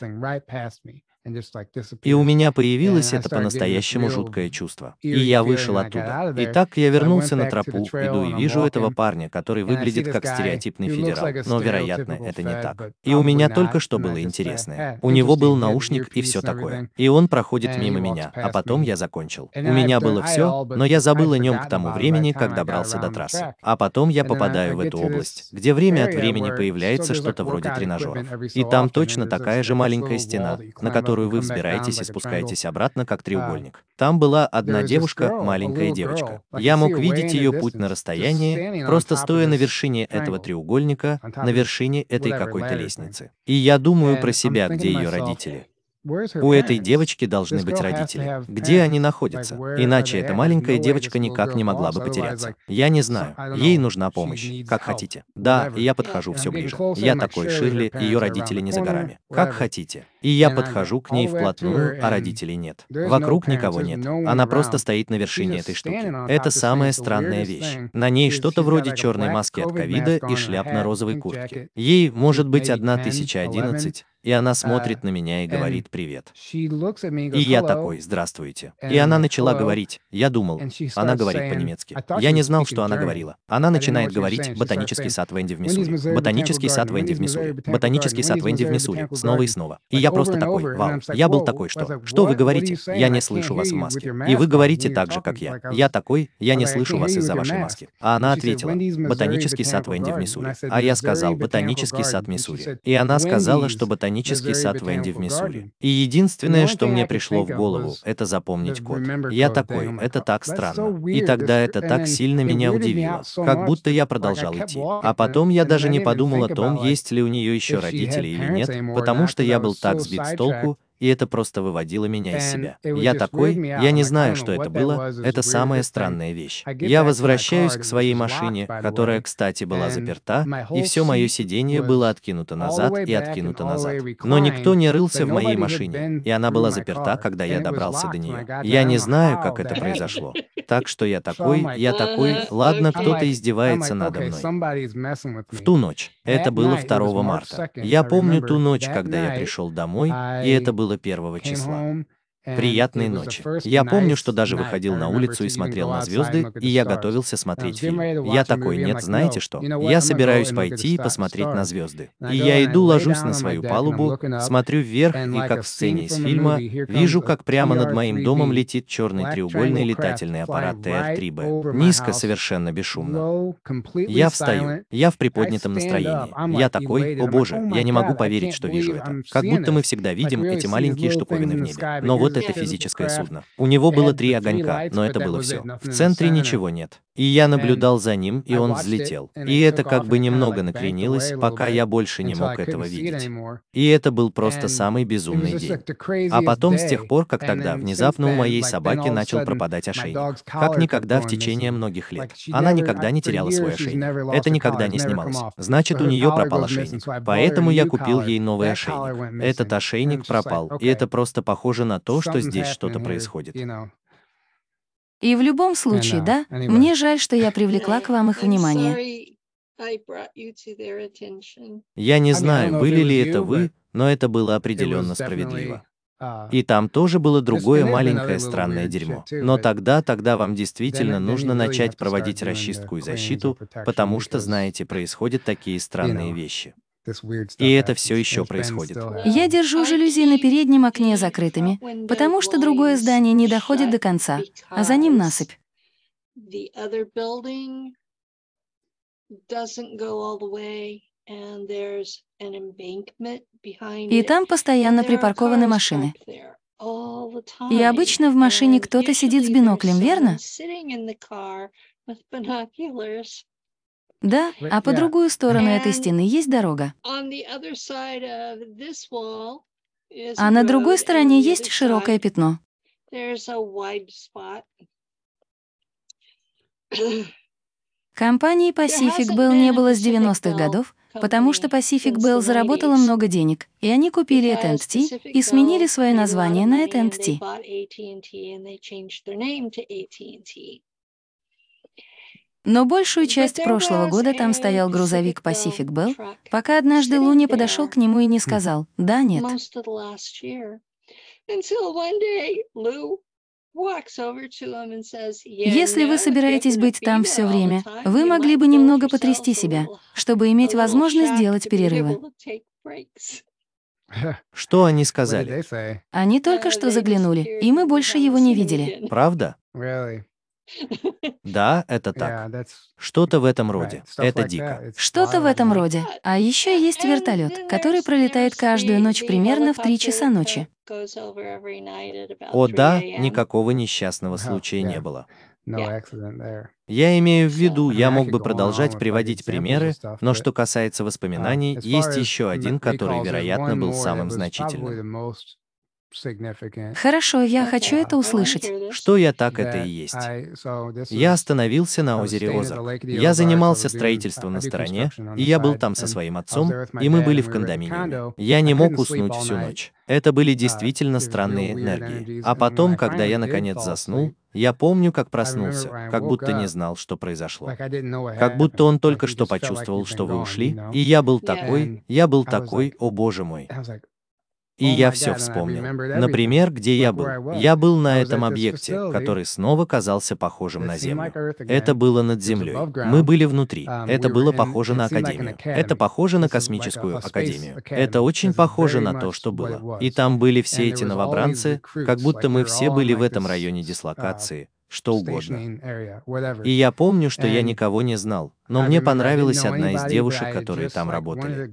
Speaker 2: И у меня появилось это по-настоящему жуткое чувство. И я вышел оттуда. И так я вернулся на тропу, иду и вижу этого парня, который выглядит как стереотипный федерал, но, вероятно, это не так. И у меня только что было интересное. У него был наушник и все такое. И он проходит мимо меня, а потом я закончил. У меня было все, но я забыл о нем к тому времени, как добрался до трассы. А потом я попадаю в эту область, где время от времени появляется что-то вроде тренажеров. И там точно такая же маленькая стена, на которую которую вы взбираетесь и спускаетесь обратно, как треугольник. Там была одна девушка, маленькая девочка. Я мог видеть ее путь на расстоянии, просто стоя на вершине этого треугольника, на вершине этой какой-то лестницы. И я думаю про себя, где ее родители. У этой девочки должны быть родители. Где они находятся? Иначе эта маленькая девочка никак не могла бы потеряться. Я не знаю. Ей нужна помощь. Как хотите. Да, я подхожу все ближе. Я такой Ширли, ее родители не за горами. Как хотите. И я подхожу к ней вплотную, а родителей нет. Вокруг никого нет. Она просто стоит на вершине этой штуки. Это самая странная вещь. На ней что-то вроде черной маски от ковида и шляп на розовой куртке. Ей может быть 1011, и она смотрит на меня и говорит «Привет». И я такой «Здравствуйте». И она начала говорить. Я думал, она говорит по-немецки. Я не знал, что она говорила. Она начинает говорить «Ботанический сад Венди в Миссури». «Ботанический сад Венди в Миссури». «Ботанический сад Венди в Миссури». Снова и снова. И я просто такой «Вау». Я был такой «Что? Что вы говорите? Я не слышу вас в маске». И вы говорите так же, как я. Я такой «Я не слышу вас из-за вашей маски». А она ответила «Ботанический сад Венди в Миссури». А я сказал «Ботанический сад Миссури». И она сказала, что ботанический сад Венди в Миссури. И единственное, что мне пришло в голову, это запомнить код. Я такой, это так странно. И тогда это так сильно меня удивило, как будто я продолжал идти. А потом я даже не подумал о том, есть ли у нее еще родители или нет, потому что я был так Beats Toco. И это просто выводило меня из себя. Я такой, я не знаю, что это было, это самая странная вещь. Я возвращаюсь к своей машине, которая, кстати, была заперта, и все мое сиденье было откинуто назад и откинуто назад. Но никто не рылся в моей машине, и она была заперта, когда я добрался до нее. Я не знаю, как это произошло. Так что я такой, я такой, ладно, кто-то издевается надо мной. В ту ночь, это было 2 марта. Я помню ту ночь, когда я пришел домой, и это было 1 числа. Приятной ночи. Я помню, что даже выходил на улицу и смотрел на звезды, и я готовился смотреть фильм. Я такой, нет, знаете что? Я собираюсь пойти и посмотреть на звезды. И я иду, ложусь на свою палубу, смотрю вверх, и как в сцене из фильма, вижу, как прямо над моим домом летит черный треугольный летательный аппарат ТР-3Б. Низко, совершенно бесшумно. Я встаю. Я в приподнятом настроении. Я такой, о боже, я не могу поверить, что вижу это. Как будто мы всегда видим эти маленькие штуковины в небе. Но вот это физическое судно. У него было три огонька, но это было все. В центре ничего нет. И я наблюдал за ним, и он взлетел. И это как бы немного накренилось, пока я больше не мог этого видеть. И это был просто самый безумный день. А потом, с тех пор, как тогда, внезапно у моей собаки начал пропадать ошейник. Как никогда в течение многих лет. Она никогда не теряла свой ошейник. Это никогда не снималось. Значит, у нее пропал ошейник. Поэтому я купил ей новый ошейник. Этот ошейник пропал, и это просто похоже на то, что здесь что-то происходит.
Speaker 1: И в любом случае, да, мне жаль, что я привлекла к вам их внимание.
Speaker 2: Я не знаю, были ли это вы, но это было определенно справедливо.
Speaker 3: uh,
Speaker 2: И там тоже было другое маленькое странное дерьмо. Но тогда, тогда вам действительно нужно начать проводить расчистку и защиту, потому что, знаете, происходят такие странные вещи. И это все еще происходит.
Speaker 1: Я держу жалюзи на переднем окне закрытыми, потому что другое здание не доходит до конца, а за ним насыпь. И там постоянно припаркованы машины. И обычно в машине кто-то сидит с биноклем, верно? Да, а по другую сторону этой стены есть дорога. А на другой стороне есть широкое пятно. Компании Pacific Bell не было с 90-х годов, потому что Pacific Bell заработала много денег, и они купили AT&T и сменили свое название на AT&T. Но большую часть прошлого года там стоял грузовик Pacific Bell, пока однажды Луни подошел к нему и не сказал «да, нет».
Speaker 4: most of the last year until one day Lou walks over to him and says, "You
Speaker 1: Если вы собираетесь быть там все время, вы могли бы немного потрясти себя, чтобы иметь возможность делать перерывы.
Speaker 4: able to take breaks."
Speaker 2: Что они сказали?
Speaker 1: Они только
Speaker 4: Uh,
Speaker 1: что заглянули, и мы больше его не видели.
Speaker 2: Правда? Да, это так. Что-то в этом роде. Это дико.
Speaker 1: Что-то в этом роде. А еще есть вертолет, который пролетает каждую ночь примерно в 3
Speaker 4: helicopter
Speaker 1: часа ночи.
Speaker 2: О
Speaker 4: 3
Speaker 2: да, никакого несчастного случая не было. Я имею в виду, я мог бы продолжать приводить примеры, но что касается воспоминаний,
Speaker 3: Uh, far
Speaker 2: есть еще один, который, вероятно, был самым значительным.
Speaker 1: Хорошо, я хочу это услышать.
Speaker 2: Что я так это и есть. Я остановился на озере Озарк.
Speaker 3: The
Speaker 2: Я занимался строительством на стороне, и я был там со своим отцом, и мы были в кондоминиуме. Я не мог уснуть всю ночь. Это были
Speaker 3: Uh,
Speaker 2: действительно странные энергии. А потом, когда я наконец заснул, я помню, как проснулся, как будто не знал, что произошло. Как будто он только что почувствовал, что вы ушли, и я был такой, я был такой, о боже мой. И
Speaker 3: Oh
Speaker 2: я все вспомнил. Например, где я был. Я был на этом объекте, который снова казался похожим на Землю. Это было над Землей. Мы были внутри.
Speaker 3: Um,
Speaker 2: Это было похоже на Академию. Это похоже на космическую Академию. Это очень похоже на то, что было. И там были все эти новобранцы, как будто мы все были в этом районе
Speaker 3: uh,
Speaker 2: дислокации, что угодно. И я помню, что я никого не знал, но мне понравилась одна из девушек, которые там работали.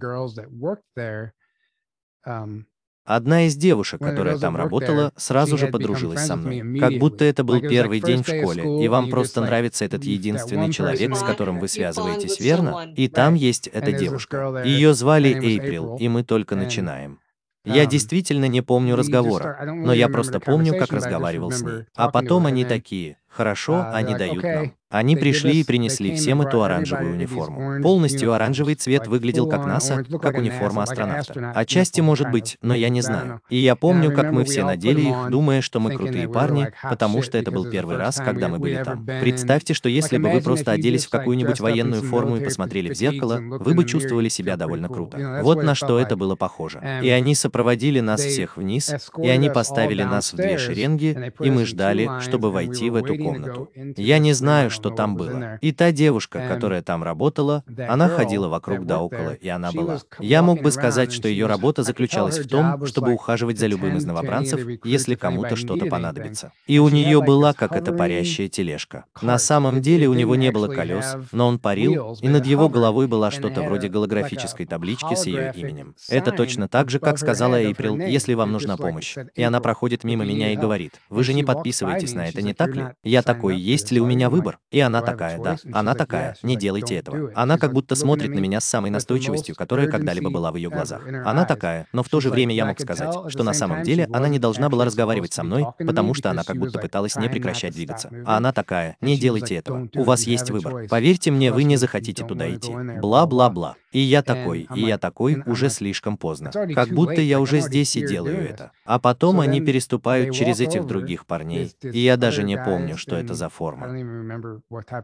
Speaker 2: Одна из девушек, которая там работала, сразу же подружилась со мной. Как будто это был первый день в школе, и вам просто нравится этот единственный человек, с которым вы связываетесь, верно? И там есть эта девушка. Ее звали Эйприл, и мы только начинаем. Я действительно не помню разговора, но я просто помню, как разговаривал с ней. А потом они такие, Хорошо, они дают нам. Они пришли и принесли всем эту оранжевую униформу. Полностью оранжевый цвет выглядел как НАСА, как униформа астронавта. Отчасти может быть, но я не знаю. И я помню, как мы все надели их, думая, что мы крутые парни, потому что это был первый раз, когда мы были там. Представьте, что если бы вы просто оделись в какую-нибудь военную форму и посмотрели в зеркало, вы бы чувствовали себя довольно круто. Вот на что это было похоже. И они сопроводили нас всех вниз, и они поставили нас в две шеренги, и мы ждали, чтобы войти в эту комнату. Я не знаю, что там было. И та девушка, которая там работала, она ходила вокруг да около, и она была. Я мог бы сказать, что ее работа заключалась в том, чтобы ухаживать за любым из новобранцев, если кому-то что-то понадобится. И у нее была как эта парящая тележка. На самом деле у него не было колес, но он парил, и над его головой была что-то вроде голографической таблички с ее именем. Это точно так же, как сказала Эйприл, если вам нужна помощь. И она проходит мимо меня и говорит, вы же не подписываетесь на это, не так ли? Я такой, есть ли у меня выбор? И она такая, да. Она такая, не делайте этого. Она как будто смотрит на меня с самой настойчивостью, которая когда-либо была в ее глазах. Она такая, но в то же время я мог сказать, что на самом деле она не должна была разговаривать со мной, потому что она как будто пыталась не прекращать двигаться. А она такая, не делайте этого. У вас есть выбор. Поверьте мне, вы не захотите туда идти. Бла-бла-бла. И я такой, и я такой, уже слишком поздно. Как будто я уже здесь и делаю это. А потом они переступают через этих других парней. И я даже не помню, что это за форма.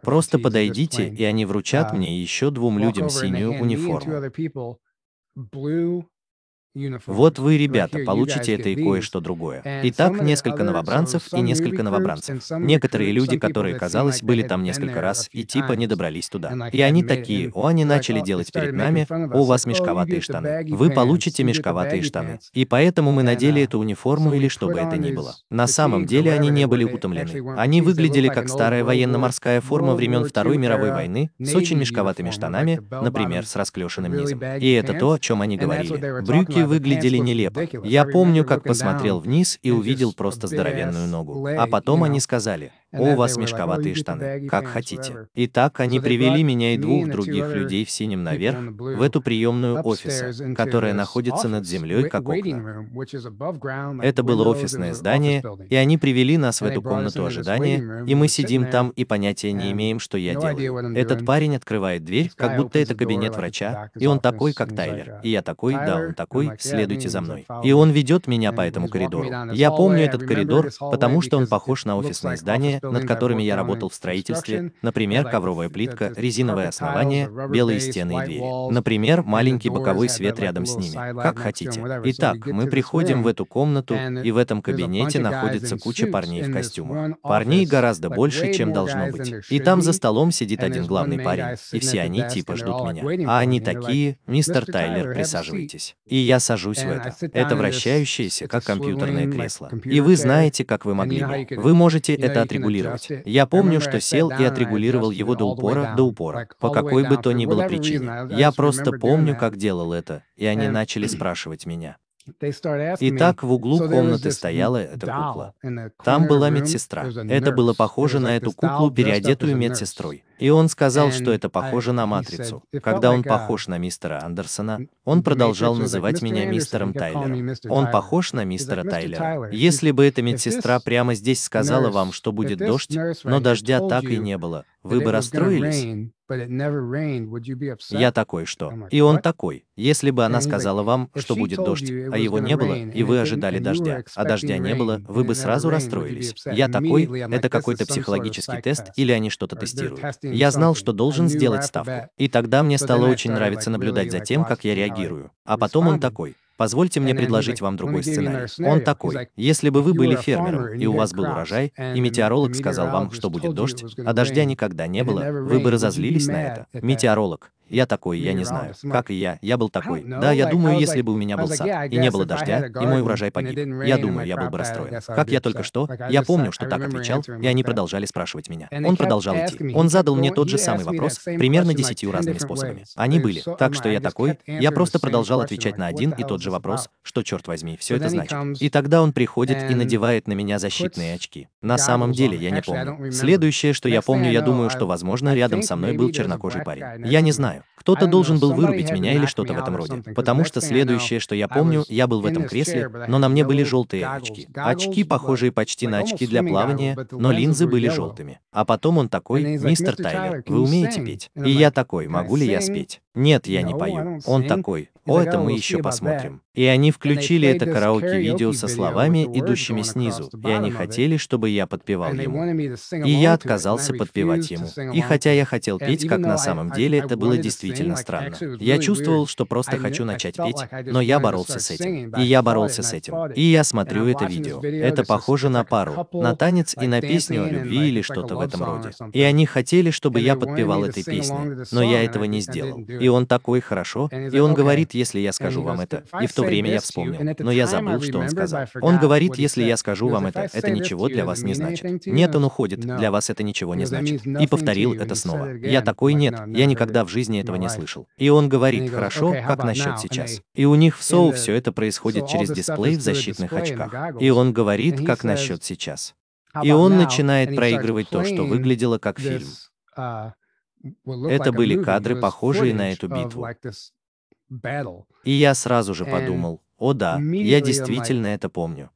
Speaker 2: Просто подойдите, и они вручат мне еще двум людям синюю униформу. Вот вы, ребята, получите это и кое-что другое. Итак, несколько новобранцев и несколько новобранцев. Некоторые люди, которые, казалось, были там несколько раз и типа не добрались туда. И они такие, о, они начали делать перед нами, о, у вас мешковатые штаны. Вы получите мешковатые штаны. И поэтому мы надели эту униформу или что бы это ни было. На самом деле они не были утомлены. Они выглядели как старая военно-морская форма времен Второй мировой войны, с очень мешковатыми штанами, например, с расклешенным низом. И это то, о чем они говорили. Брюки
Speaker 3: руки
Speaker 2: выглядели нелепо. Я помню, как посмотрел вниз и увидел просто здоровенную ногу. А потом они сказали, «О, у вас мешковатые штаны, как хотите». Итак, они привели меня и двух других людей в синем наверх, в эту приемную офиса, которая находится над землей, как окна. Это было офисное здание, и они привели нас в эту комнату ожидания, и мы сидим там и понятия не имеем, что я делаю. Этот парень открывает дверь, как будто это кабинет врача, и он такой, как Тайлер. И я такой, да, он такой, следуйте за мной. И он ведет меня по этому коридору. Я помню этот коридор, потому что он похож на
Speaker 3: офисное
Speaker 2: здание, над которыми я работал в строительстве, например, ковровая плитка, резиновое основание, белые стены и двери. Например, маленький боковой свет рядом с ними. Как хотите. Итак, мы приходим в эту комнату, и в этом кабинете находится куча парней в костюмах. Парней гораздо больше, чем должно быть. И там за столом сидит один главный парень, и все они типа ждут меня. А они такие, мистер Тайлер, присаживайтесь. И я сажусь в это. Это вращающееся, как компьютерное кресло. И вы знаете, как вы могли бы. Вы можете это отрегулировать
Speaker 3: отрегулировать.
Speaker 2: Я помню, что сел и отрегулировал его до упора, до упора, по какой бы то ни было причине. Я просто помню, как делал это, и они начали спрашивать меня.
Speaker 3: И
Speaker 2: так в углу комнаты стояла эта кукла. Там была медсестра. Это было похоже на эту куклу, переодетую медсестрой. И он сказал, что это похоже на «Матрицу». Когда он похож на мистера Андерсона, он продолжал называть меня мистером Тайлером. Он похож на мистера Тайлера. Если бы эта медсестра прямо здесь сказала вам, что будет дождь, но дождя так и не было, вы бы расстроились? Я такой, что? И он такой. Если бы она сказала вам, что будет дождь, а его не было, и вы ожидали дождя, а дождя не было, вы бы сразу расстроились. Я такой, это какой-то психологический тест или они что-то тестируют. Я знал, что должен сделать ставку. И тогда мне стало очень нравиться наблюдать за тем, как я реагирую. А потом он такой, Позвольте мне предложить вам другой сценарий. Он такой. Если бы вы были фермером, и у вас был урожай, и метеоролог сказал вам, что будет дождь, а дождя никогда не было, вы бы разозлились на это. Метеоролог. Я такой, я не знаю. Как и я, я был такой. Да, я думаю, если бы у меня был сад, и не было дождя, и мой урожай погиб, я думаю, я был бы расстроен. Как я только что, я помню, что так отвечал, и они продолжали спрашивать меня. Он продолжал идти. Он задал мне тот же самый вопрос, примерно десятью разными способами. Они были. Так что я такой, я просто продолжал отвечать на один и тот же вопрос, что, черт возьми, все это значит. И тогда он приходит и надевает на меня защитные очки. На самом деле, я не помню. Следующее, что я помню, я думаю, что, возможно, рядом со мной был чернокожий парень. Я не знаю. Знаю. Кто-то должен был вырубить меня или что-то в этом роде. Потому что следующее, что я помню, я был в этом кресле, но на мне были желтые очки. Очки, похожие почти на очки для плавания, но линзы были желтыми. А потом он такой, мистер Тайлер, вы умеете петь? И я такой, могу ли я спеть? Нет, я не пою. Он такой, о, это мы еще посмотрим. И они включили это караоке-видео со словами, идущими снизу, и они хотели, чтобы я подпевал ему. И я отказался подпевать ему. И хотя я хотел петь, как на самом деле, это было действительно странно. Я чувствовал, что просто хочу начать петь, но я боролся с этим. И я боролся с этим. И я смотрю это видео. Это похоже на пару, на танец и на песню о любви или что-то в этом роде. И они хотели, чтобы я подпевал этой песне, но я этого не сделал. И он такой, хорошо, и он говорит, если я скажу вам это. И в то время я вспомнил, но я забыл, что он сказал. Он говорит, если я скажу вам это, это ничего для вас не значит. Нет, он уходит, для вас это ничего не значит. И повторил это снова. Я такой, нет, я никогда в жизни этого не слышал. И он говорит, хорошо, как насчет сейчас? И у них в СОУ все это происходит через дисплей в защитных очках. И он говорит, как насчет сейчас? И он начинает проигрывать то, что выглядело как фильм. Это были кадры, похожие на эту битву. И я сразу же подумал, о да, я действительно это помню.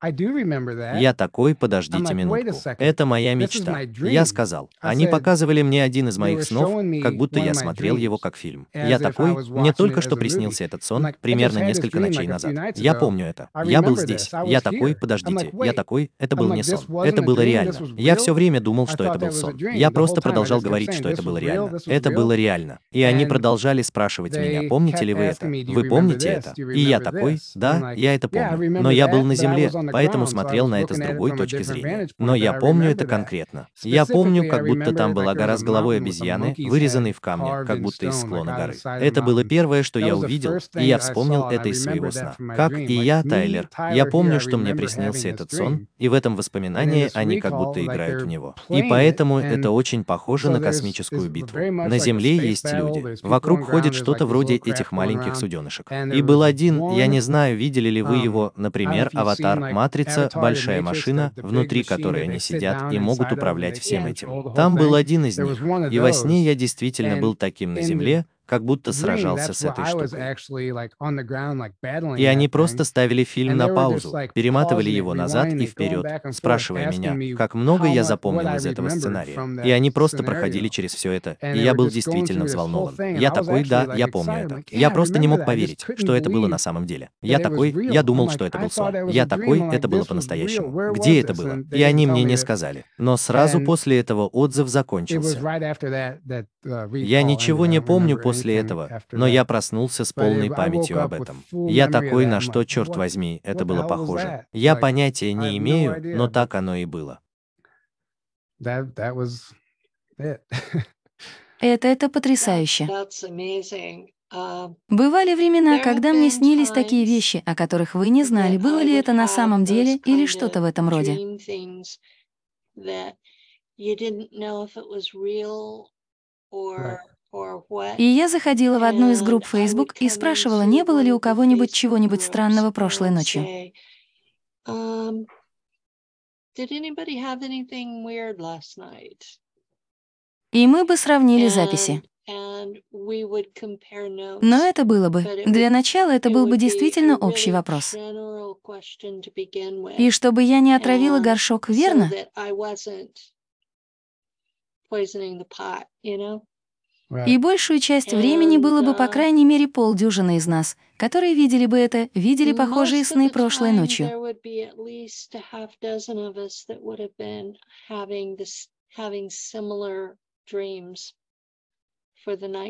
Speaker 2: Я такой, подождите минутку. Это моя мечта. Я сказал. Они показывали мне один из моих снов, как будто я смотрел его как фильм. Я такой, мне только что приснился этот сон, примерно несколько ночей назад. Я помню это. Я был здесь. Я такой, подождите. Я такой, это был не сон. Это было реально. Я все время думал, что это был сон. Я просто продолжал говорить, что это было реально. Это было реально. И они продолжали спрашивать меня, помните ли вы это? Вы помните это? И я такой, да, я это помню. Но я был на земле, поэтому смотрел на это с другой точки зрения. Но я помню это конкретно. Я помню, как будто там была гора с головой обезьяны, вырезанной в камне, как будто из склона горы. Это было первое, что я увидел, и я вспомнил это из своего сна. Как и я, Тайлер, я помню, что мне приснился этот сон, и в этом воспоминании они как будто играют в него. И поэтому это очень похоже на космическую битву. На Земле есть люди. Вокруг ходит что-то вроде этих маленьких суденышек. И был один, я не знаю, видели ли вы его, например, аватар Матрица большая машина, внутри которой они сидят и могут управлять всем этим. Там был один из них, и во сне я действительно был таким на Земле, как будто сражался с этой штукой. И они просто ставили фильм на паузу, перематывали его назад и вперед, спрашивая меня, как много я запомнил из этого сценария. И они просто проходили через все это, и я был действительно взволнован. Я такой, да, я помню это. Я просто не мог поверить, что это было на самом деле. Я такой, я думал, что это был сон. Я такой, это было по-настоящему. Где это было? И они мне не сказали. Но сразу после этого отзыв закончился. Я ничего не помню после после этого, но я проснулся с полной памятью об этом. Я такой, на что, черт возьми, это было похоже. Я понятия не имею, но так оно и было.
Speaker 1: Это, это потрясающе. Uh, Бывали времена, когда мне снились такие вещи, о которых вы не знали, было ли это на самом деле или что-то в этом роде. И я заходила в одну из групп Facebook и спрашивала, не было ли у кого-нибудь чего-нибудь странного прошлой ночью. Um, и мы бы сравнили записи. Но это было бы. Для начала это был бы действительно общий вопрос. И чтобы я не отравила горшок, верно? И большую часть времени было бы, по крайней мере, полдюжины из нас, которые видели бы это, видели похожие сны прошлой ночью.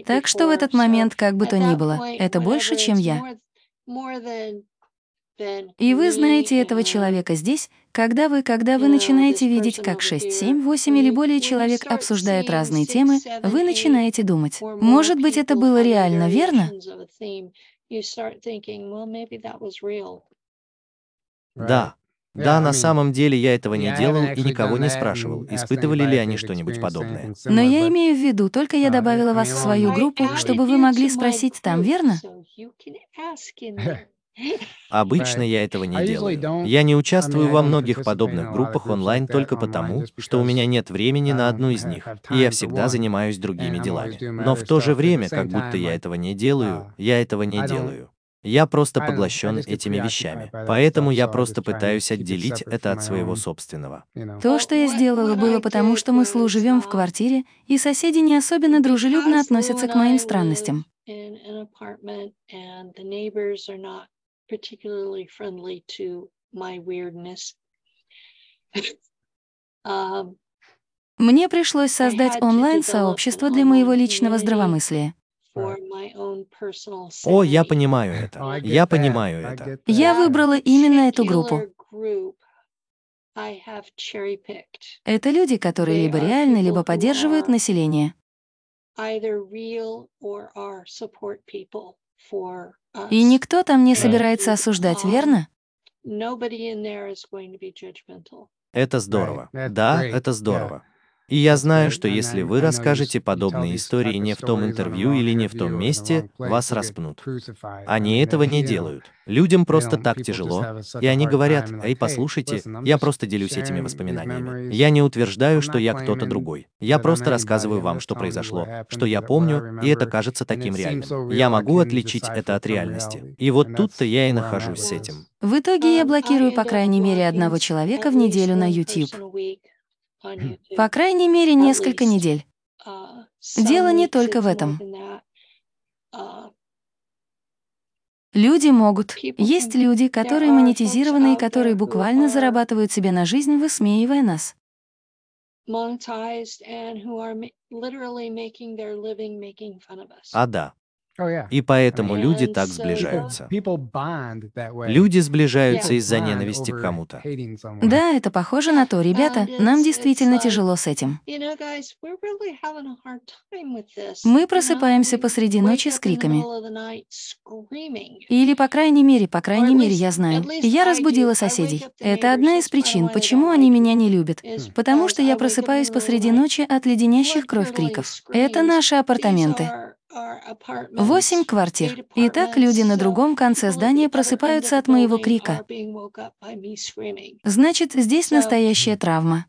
Speaker 1: Так что в этот момент, как бы то ни было, это больше, чем я. И вы знаете этого человека здесь, когда вы, когда вы начинаете видеть, как 6, 7, 8 или более человек обсуждают разные темы, вы начинаете думать, может быть, это было реально, верно?
Speaker 2: Да. Да, на самом деле я этого не делал и никого не спрашивал, испытывали ли они что-нибудь подобное.
Speaker 1: Но я имею в виду, только я добавила вас в свою группу, чтобы вы могли спросить там, верно?
Speaker 2: Обычно я этого не делаю. Я не участвую во многих подобных группах онлайн только потому, что у меня нет времени на одну из них, и я всегда занимаюсь другими делами. Но в то же время, как будто я этого не делаю, я этого не делаю. Я просто поглощен этими вещами. Поэтому я просто пытаюсь отделить это от своего собственного.
Speaker 1: То, что я сделала, было потому, что мы с Лу живем в квартире, и соседи не особенно дружелюбно относятся к моим странностям. Мне пришлось создать онлайн-сообщество для моего личного здравомыслия.
Speaker 2: О, я понимаю это. Я понимаю это.
Speaker 1: Я выбрала именно эту группу. Это люди, которые либо реальны, либо поддерживают население. И никто там не собирается осуждать, верно?
Speaker 2: Это здорово. Да, это здорово. И я знаю, что если вы расскажете подобные истории не в том интервью или не в том месте, вас распнут. Они этого не делают. Людям просто так тяжело, и они говорят, «Эй, послушайте, я просто делюсь этими воспоминаниями. Я не утверждаю, что я кто-то другой. Я просто рассказываю вам, что произошло, что я помню, и это кажется таким реальным. Я могу отличить это от реальности. И вот тут-то я и нахожусь с этим.
Speaker 1: В итоге я блокирую по крайней мере одного человека в неделю на YouTube. По крайней мере, несколько недель. Дело не только в этом. Люди могут. Есть люди, которые монетизированы и которые буквально зарабатывают себе на жизнь, высмеивая нас.
Speaker 2: А да, И поэтому люди так сближаются. Люди сближаются из-за ненависти к кому-то.
Speaker 1: Да, это похоже на то, ребята, нам действительно тяжело с этим. Мы просыпаемся посреди ночи с криками. Или, по крайней мере, по крайней мере, я знаю. Я разбудила соседей. Это одна из причин, почему они меня не любят. Потому что я просыпаюсь посреди ночи от леденящих кровь криков. Это наши апартаменты. Восемь квартир. И так люди на другом конце здания просыпаются от моего крика. Значит, здесь настоящая травма.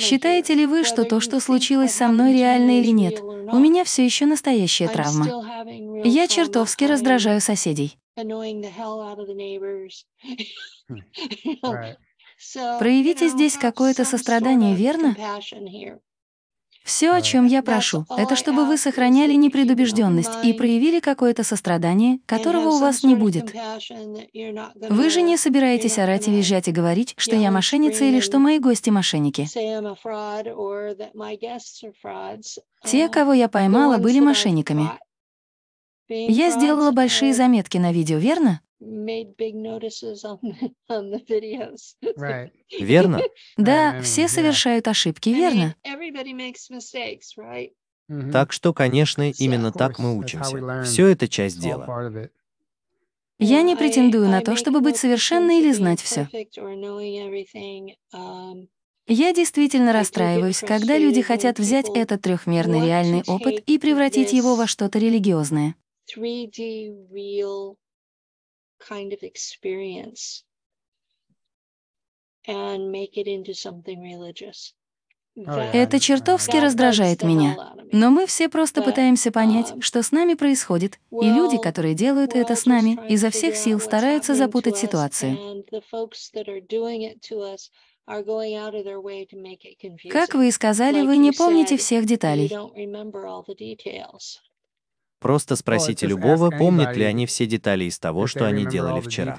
Speaker 1: Считаете ли вы, что то, что случилось со мной, реально или нет? У меня все еще настоящая травма. Я чертовски раздражаю соседей. Проявите здесь какое-то сострадание, верно? Все, о чем я прошу, это чтобы вы сохраняли непредубежденность и проявили какое-то сострадание, которого у вас не будет. Вы же не собираетесь орать и визжать и говорить, что я мошенница или что мои гости мошенники. Те, кого я поймала, были мошенниками. Я сделала большие заметки на видео, верно?
Speaker 2: Верно?
Speaker 1: Да, все совершают ошибки, верно?
Speaker 2: Так что, конечно, именно так мы учимся. Все это часть дела.
Speaker 1: Я не претендую на то, чтобы быть совершенной или знать все. Um, Я действительно расстраиваюсь, когда люди хотят взять этот трехмерный реальный опыт и превратить его во что-то религиозное kind of experience and make it into something religious. Это чертовски раздражает меня. Но мы все просто пытаемся понять, um, что с нами происходит, и люди, которые делают это с нами, изо всех сил стараются запутать ситуацию. Как вы и сказали, вы не помните всех деталей.
Speaker 2: Просто спросите любого, помнят ли они все детали из того, что они делали вчера.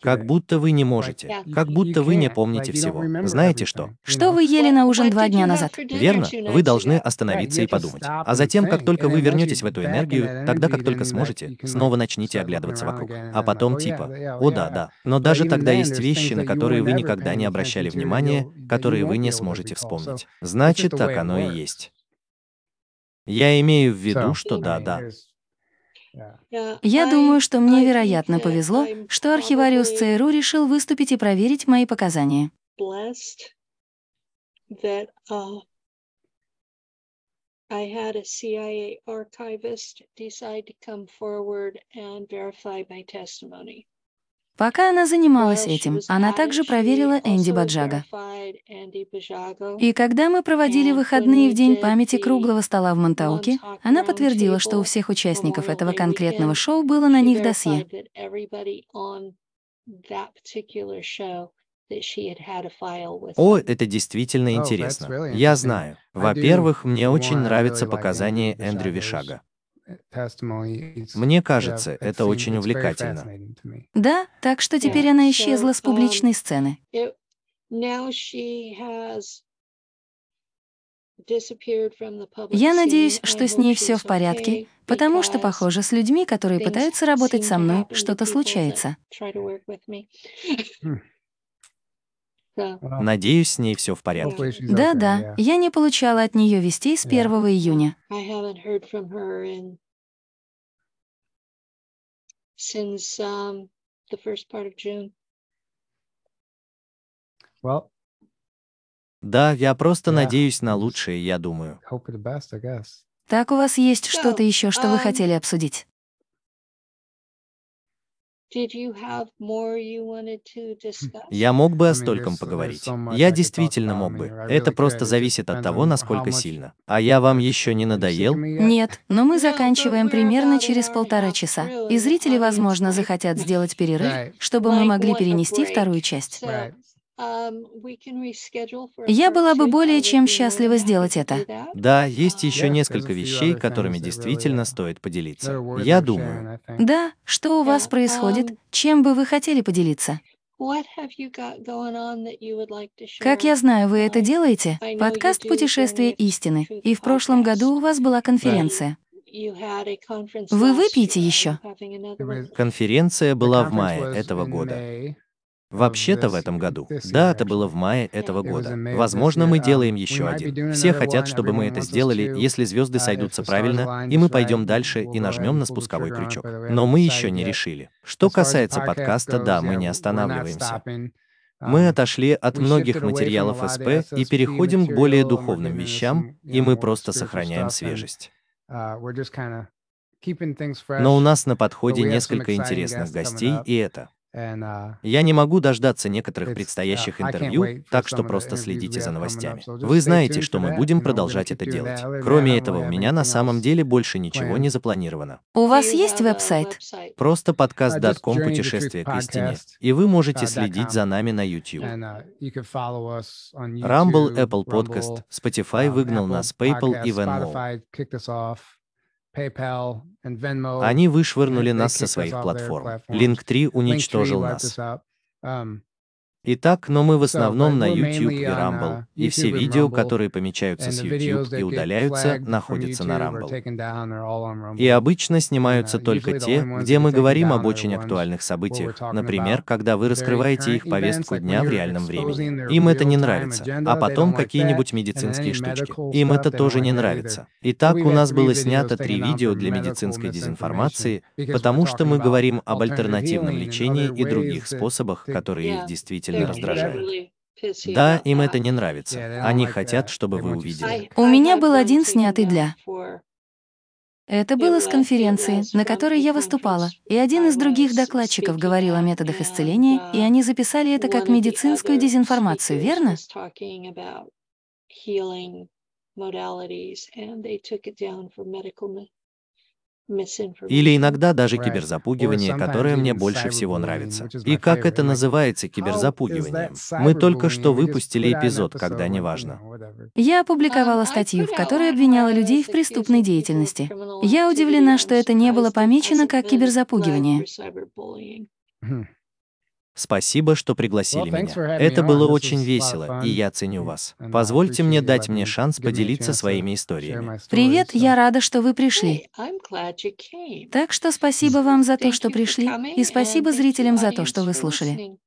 Speaker 2: Как будто вы не можете. Как будто вы не помните всего. Знаете что?
Speaker 1: Что вы ели на ужин два дня назад?
Speaker 2: Верно. Вы должны остановиться и подумать. А затем, как только вы вернетесь в эту энергию, тогда, как только сможете, снова начните оглядываться вокруг. А потом типа, о да, да. Но даже тогда есть вещи, на которые вы никогда не обращали внимания, которые вы не сможете вспомнить. Значит, так оно и есть. Я имею в виду, что да-да.
Speaker 1: Я думаю, что мне, вероятно, повезло, что архивариус ЦРУ решил выступить и проверить мои показания.
Speaker 4: I had a CIA archivist decide to come forward and verify my testimony.
Speaker 1: Пока она занималась этим, она также проверила Энди Баджага. И когда мы проводили выходные в День памяти круглого стола в Монтауке, она подтвердила, что у всех участников этого конкретного шоу было на них досье.
Speaker 2: О, это действительно интересно. Я знаю. Во-первых, мне очень нравятся показания Эндрю Вишага. Мне кажется, это очень увлекательно.
Speaker 1: Да, так что теперь она исчезла с
Speaker 4: um,
Speaker 1: публичной сцены. Я надеюсь, что с ней все в порядке, потому что, похоже, с людьми, которые пытаются работать со мной, что-то случается.
Speaker 3: Hmm.
Speaker 2: Надеюсь, с ней все в порядке.
Speaker 1: Да-да,
Speaker 3: yeah.
Speaker 1: я не получала от нее вестей с
Speaker 3: Yeah.
Speaker 1: 1 июня.
Speaker 4: Since um, the first part of June.
Speaker 3: Well,
Speaker 2: Да, я просто
Speaker 3: Yeah,
Speaker 2: надеюсь на лучшее, я думаю.
Speaker 3: hope for the best, I guess.
Speaker 1: Так у вас есть
Speaker 4: So,
Speaker 1: что-то еще, что вы
Speaker 4: um,
Speaker 1: хотели обсудить?
Speaker 2: Я мог бы о стольком
Speaker 3: there's
Speaker 2: поговорить. Я
Speaker 3: could talk
Speaker 2: действительно
Speaker 3: about.
Speaker 2: мог бы. Это просто зависит от того, насколько сильно. А я вам еще не надоел?
Speaker 1: Нет, но мы заканчиваем примерно через полтора часа, и зрители, возможно, захотят сделать перерыв, чтобы мы могли перенести вторую часть.
Speaker 4: Um,
Speaker 1: Я была бы более чем счастлива сделать это.
Speaker 2: Да, есть
Speaker 4: Um,
Speaker 2: еще несколько вещей, которыми действительно
Speaker 3: uh,
Speaker 2: стоит поделиться. Я думаю.
Speaker 1: Да, что у вас происходит?
Speaker 4: um,
Speaker 1: Чем бы вы хотели поделиться? Как я знаю, вы это
Speaker 4: Um,
Speaker 1: делаете? Подкаст «Путешествие истины». И в прошлом году у вас была конференция. Вы выпьете еще?
Speaker 2: Конференция была в мае этого года. Вообще-то в этом году. Да, это было в мае этого года. Возможно, мы.
Speaker 3: Um,
Speaker 2: делаем еще один. Все хотят, чтобы мы это сделали, если звезды
Speaker 3: Uh,
Speaker 2: сойдутся правильно, и мы пойдем дальше и нажмем на спусковой крючок. Но мы еще не решили. Что касается подкаста, да, мы не останавливаемся. Мы
Speaker 3: Um,
Speaker 2: отошли от многих материалов СП и переходим к более духовным вещам, и мы просто сохраняем свежесть.
Speaker 3: uh.
Speaker 2: Но у нас на подходе несколько интересных гостей, и это.
Speaker 3: Uh,
Speaker 2: Я не могу дождаться некоторых
Speaker 3: uh,
Speaker 2: предстоящих интервью, так что просто следите за новостями. Вы знаете, что мы будем продолжать это делать. Кроме этого, у меня на самом деле больше ничего не запланировано.
Speaker 1: У вас есть веб-сайт?
Speaker 2: Просто подкаст
Speaker 3: Uh, just
Speaker 2: .com
Speaker 3: Journey to
Speaker 2: «Путешествие
Speaker 3: Truth
Speaker 2: к истине», и вы можете
Speaker 3: uh,
Speaker 2: следить за нами на YouTube.
Speaker 3: Uh,
Speaker 2: Rumble, Apple Podcast, Spotify
Speaker 3: um,
Speaker 2: выгнал нас, PayPal и Venmo. Они вышвырнули нас со своих платформ.
Speaker 3: platforms.
Speaker 2: Linktree
Speaker 3: Linktree
Speaker 2: уничтожил
Speaker 3: wiped
Speaker 2: нас.
Speaker 3: Um,
Speaker 2: Итак, но мы в основном на YouTube и Rumble,
Speaker 3: uh,
Speaker 2: и все видео, которые помечаются с YouTube и удаляются, находятся на Rumble. И обычно снимаются
Speaker 3: uh,
Speaker 2: только те, где мы говорим об очень актуальных событиях, например, когда вы раскрываете их повестку дня в реальном времени. Им это не нравится. А потом какие-нибудь медицинские штучки. Им это тоже не нравится. Итак, у нас было снято три видео для медицинской дезинформации, потому что мы говорим об альтернативном лечении и других способах, которые их действительно
Speaker 4: really pissy
Speaker 2: Да, им это не нравится. Они хотят, чтобы вы увидели.
Speaker 1: У меня был один снятый для. Это было с конференции, на которой я выступала, и один из других докладчиков говорил о методах исцеления, и
Speaker 4: uh,
Speaker 1: они записали это как медицинскую дезинформацию, верно?
Speaker 4: was talking about healing modalities, and they took it down for medical mi- misinformation.
Speaker 2: Или иногда даже киберзапугивание, которое мне больше всего нравится. И как это называется киберзапугиванием?
Speaker 3: that
Speaker 2: Мы только что выпустили эпизод, когда неважно.
Speaker 1: Я опубликовала
Speaker 4: Um, I
Speaker 1: статью, в которой обвиняла людей в преступной деятельности. Я удивлена, что это не было помечено как киберзапугивание.
Speaker 2: Спасибо, что пригласили
Speaker 3: Well,
Speaker 2: меня. Это было очень весело, и я ценю вас. Позвольте мне дать мне шанс поделиться своими историями.
Speaker 1: Привет, я рада, что вы пришли. Так что спасибо вам за то, что пришли, и спасибо зрителям за то, что вы слушали.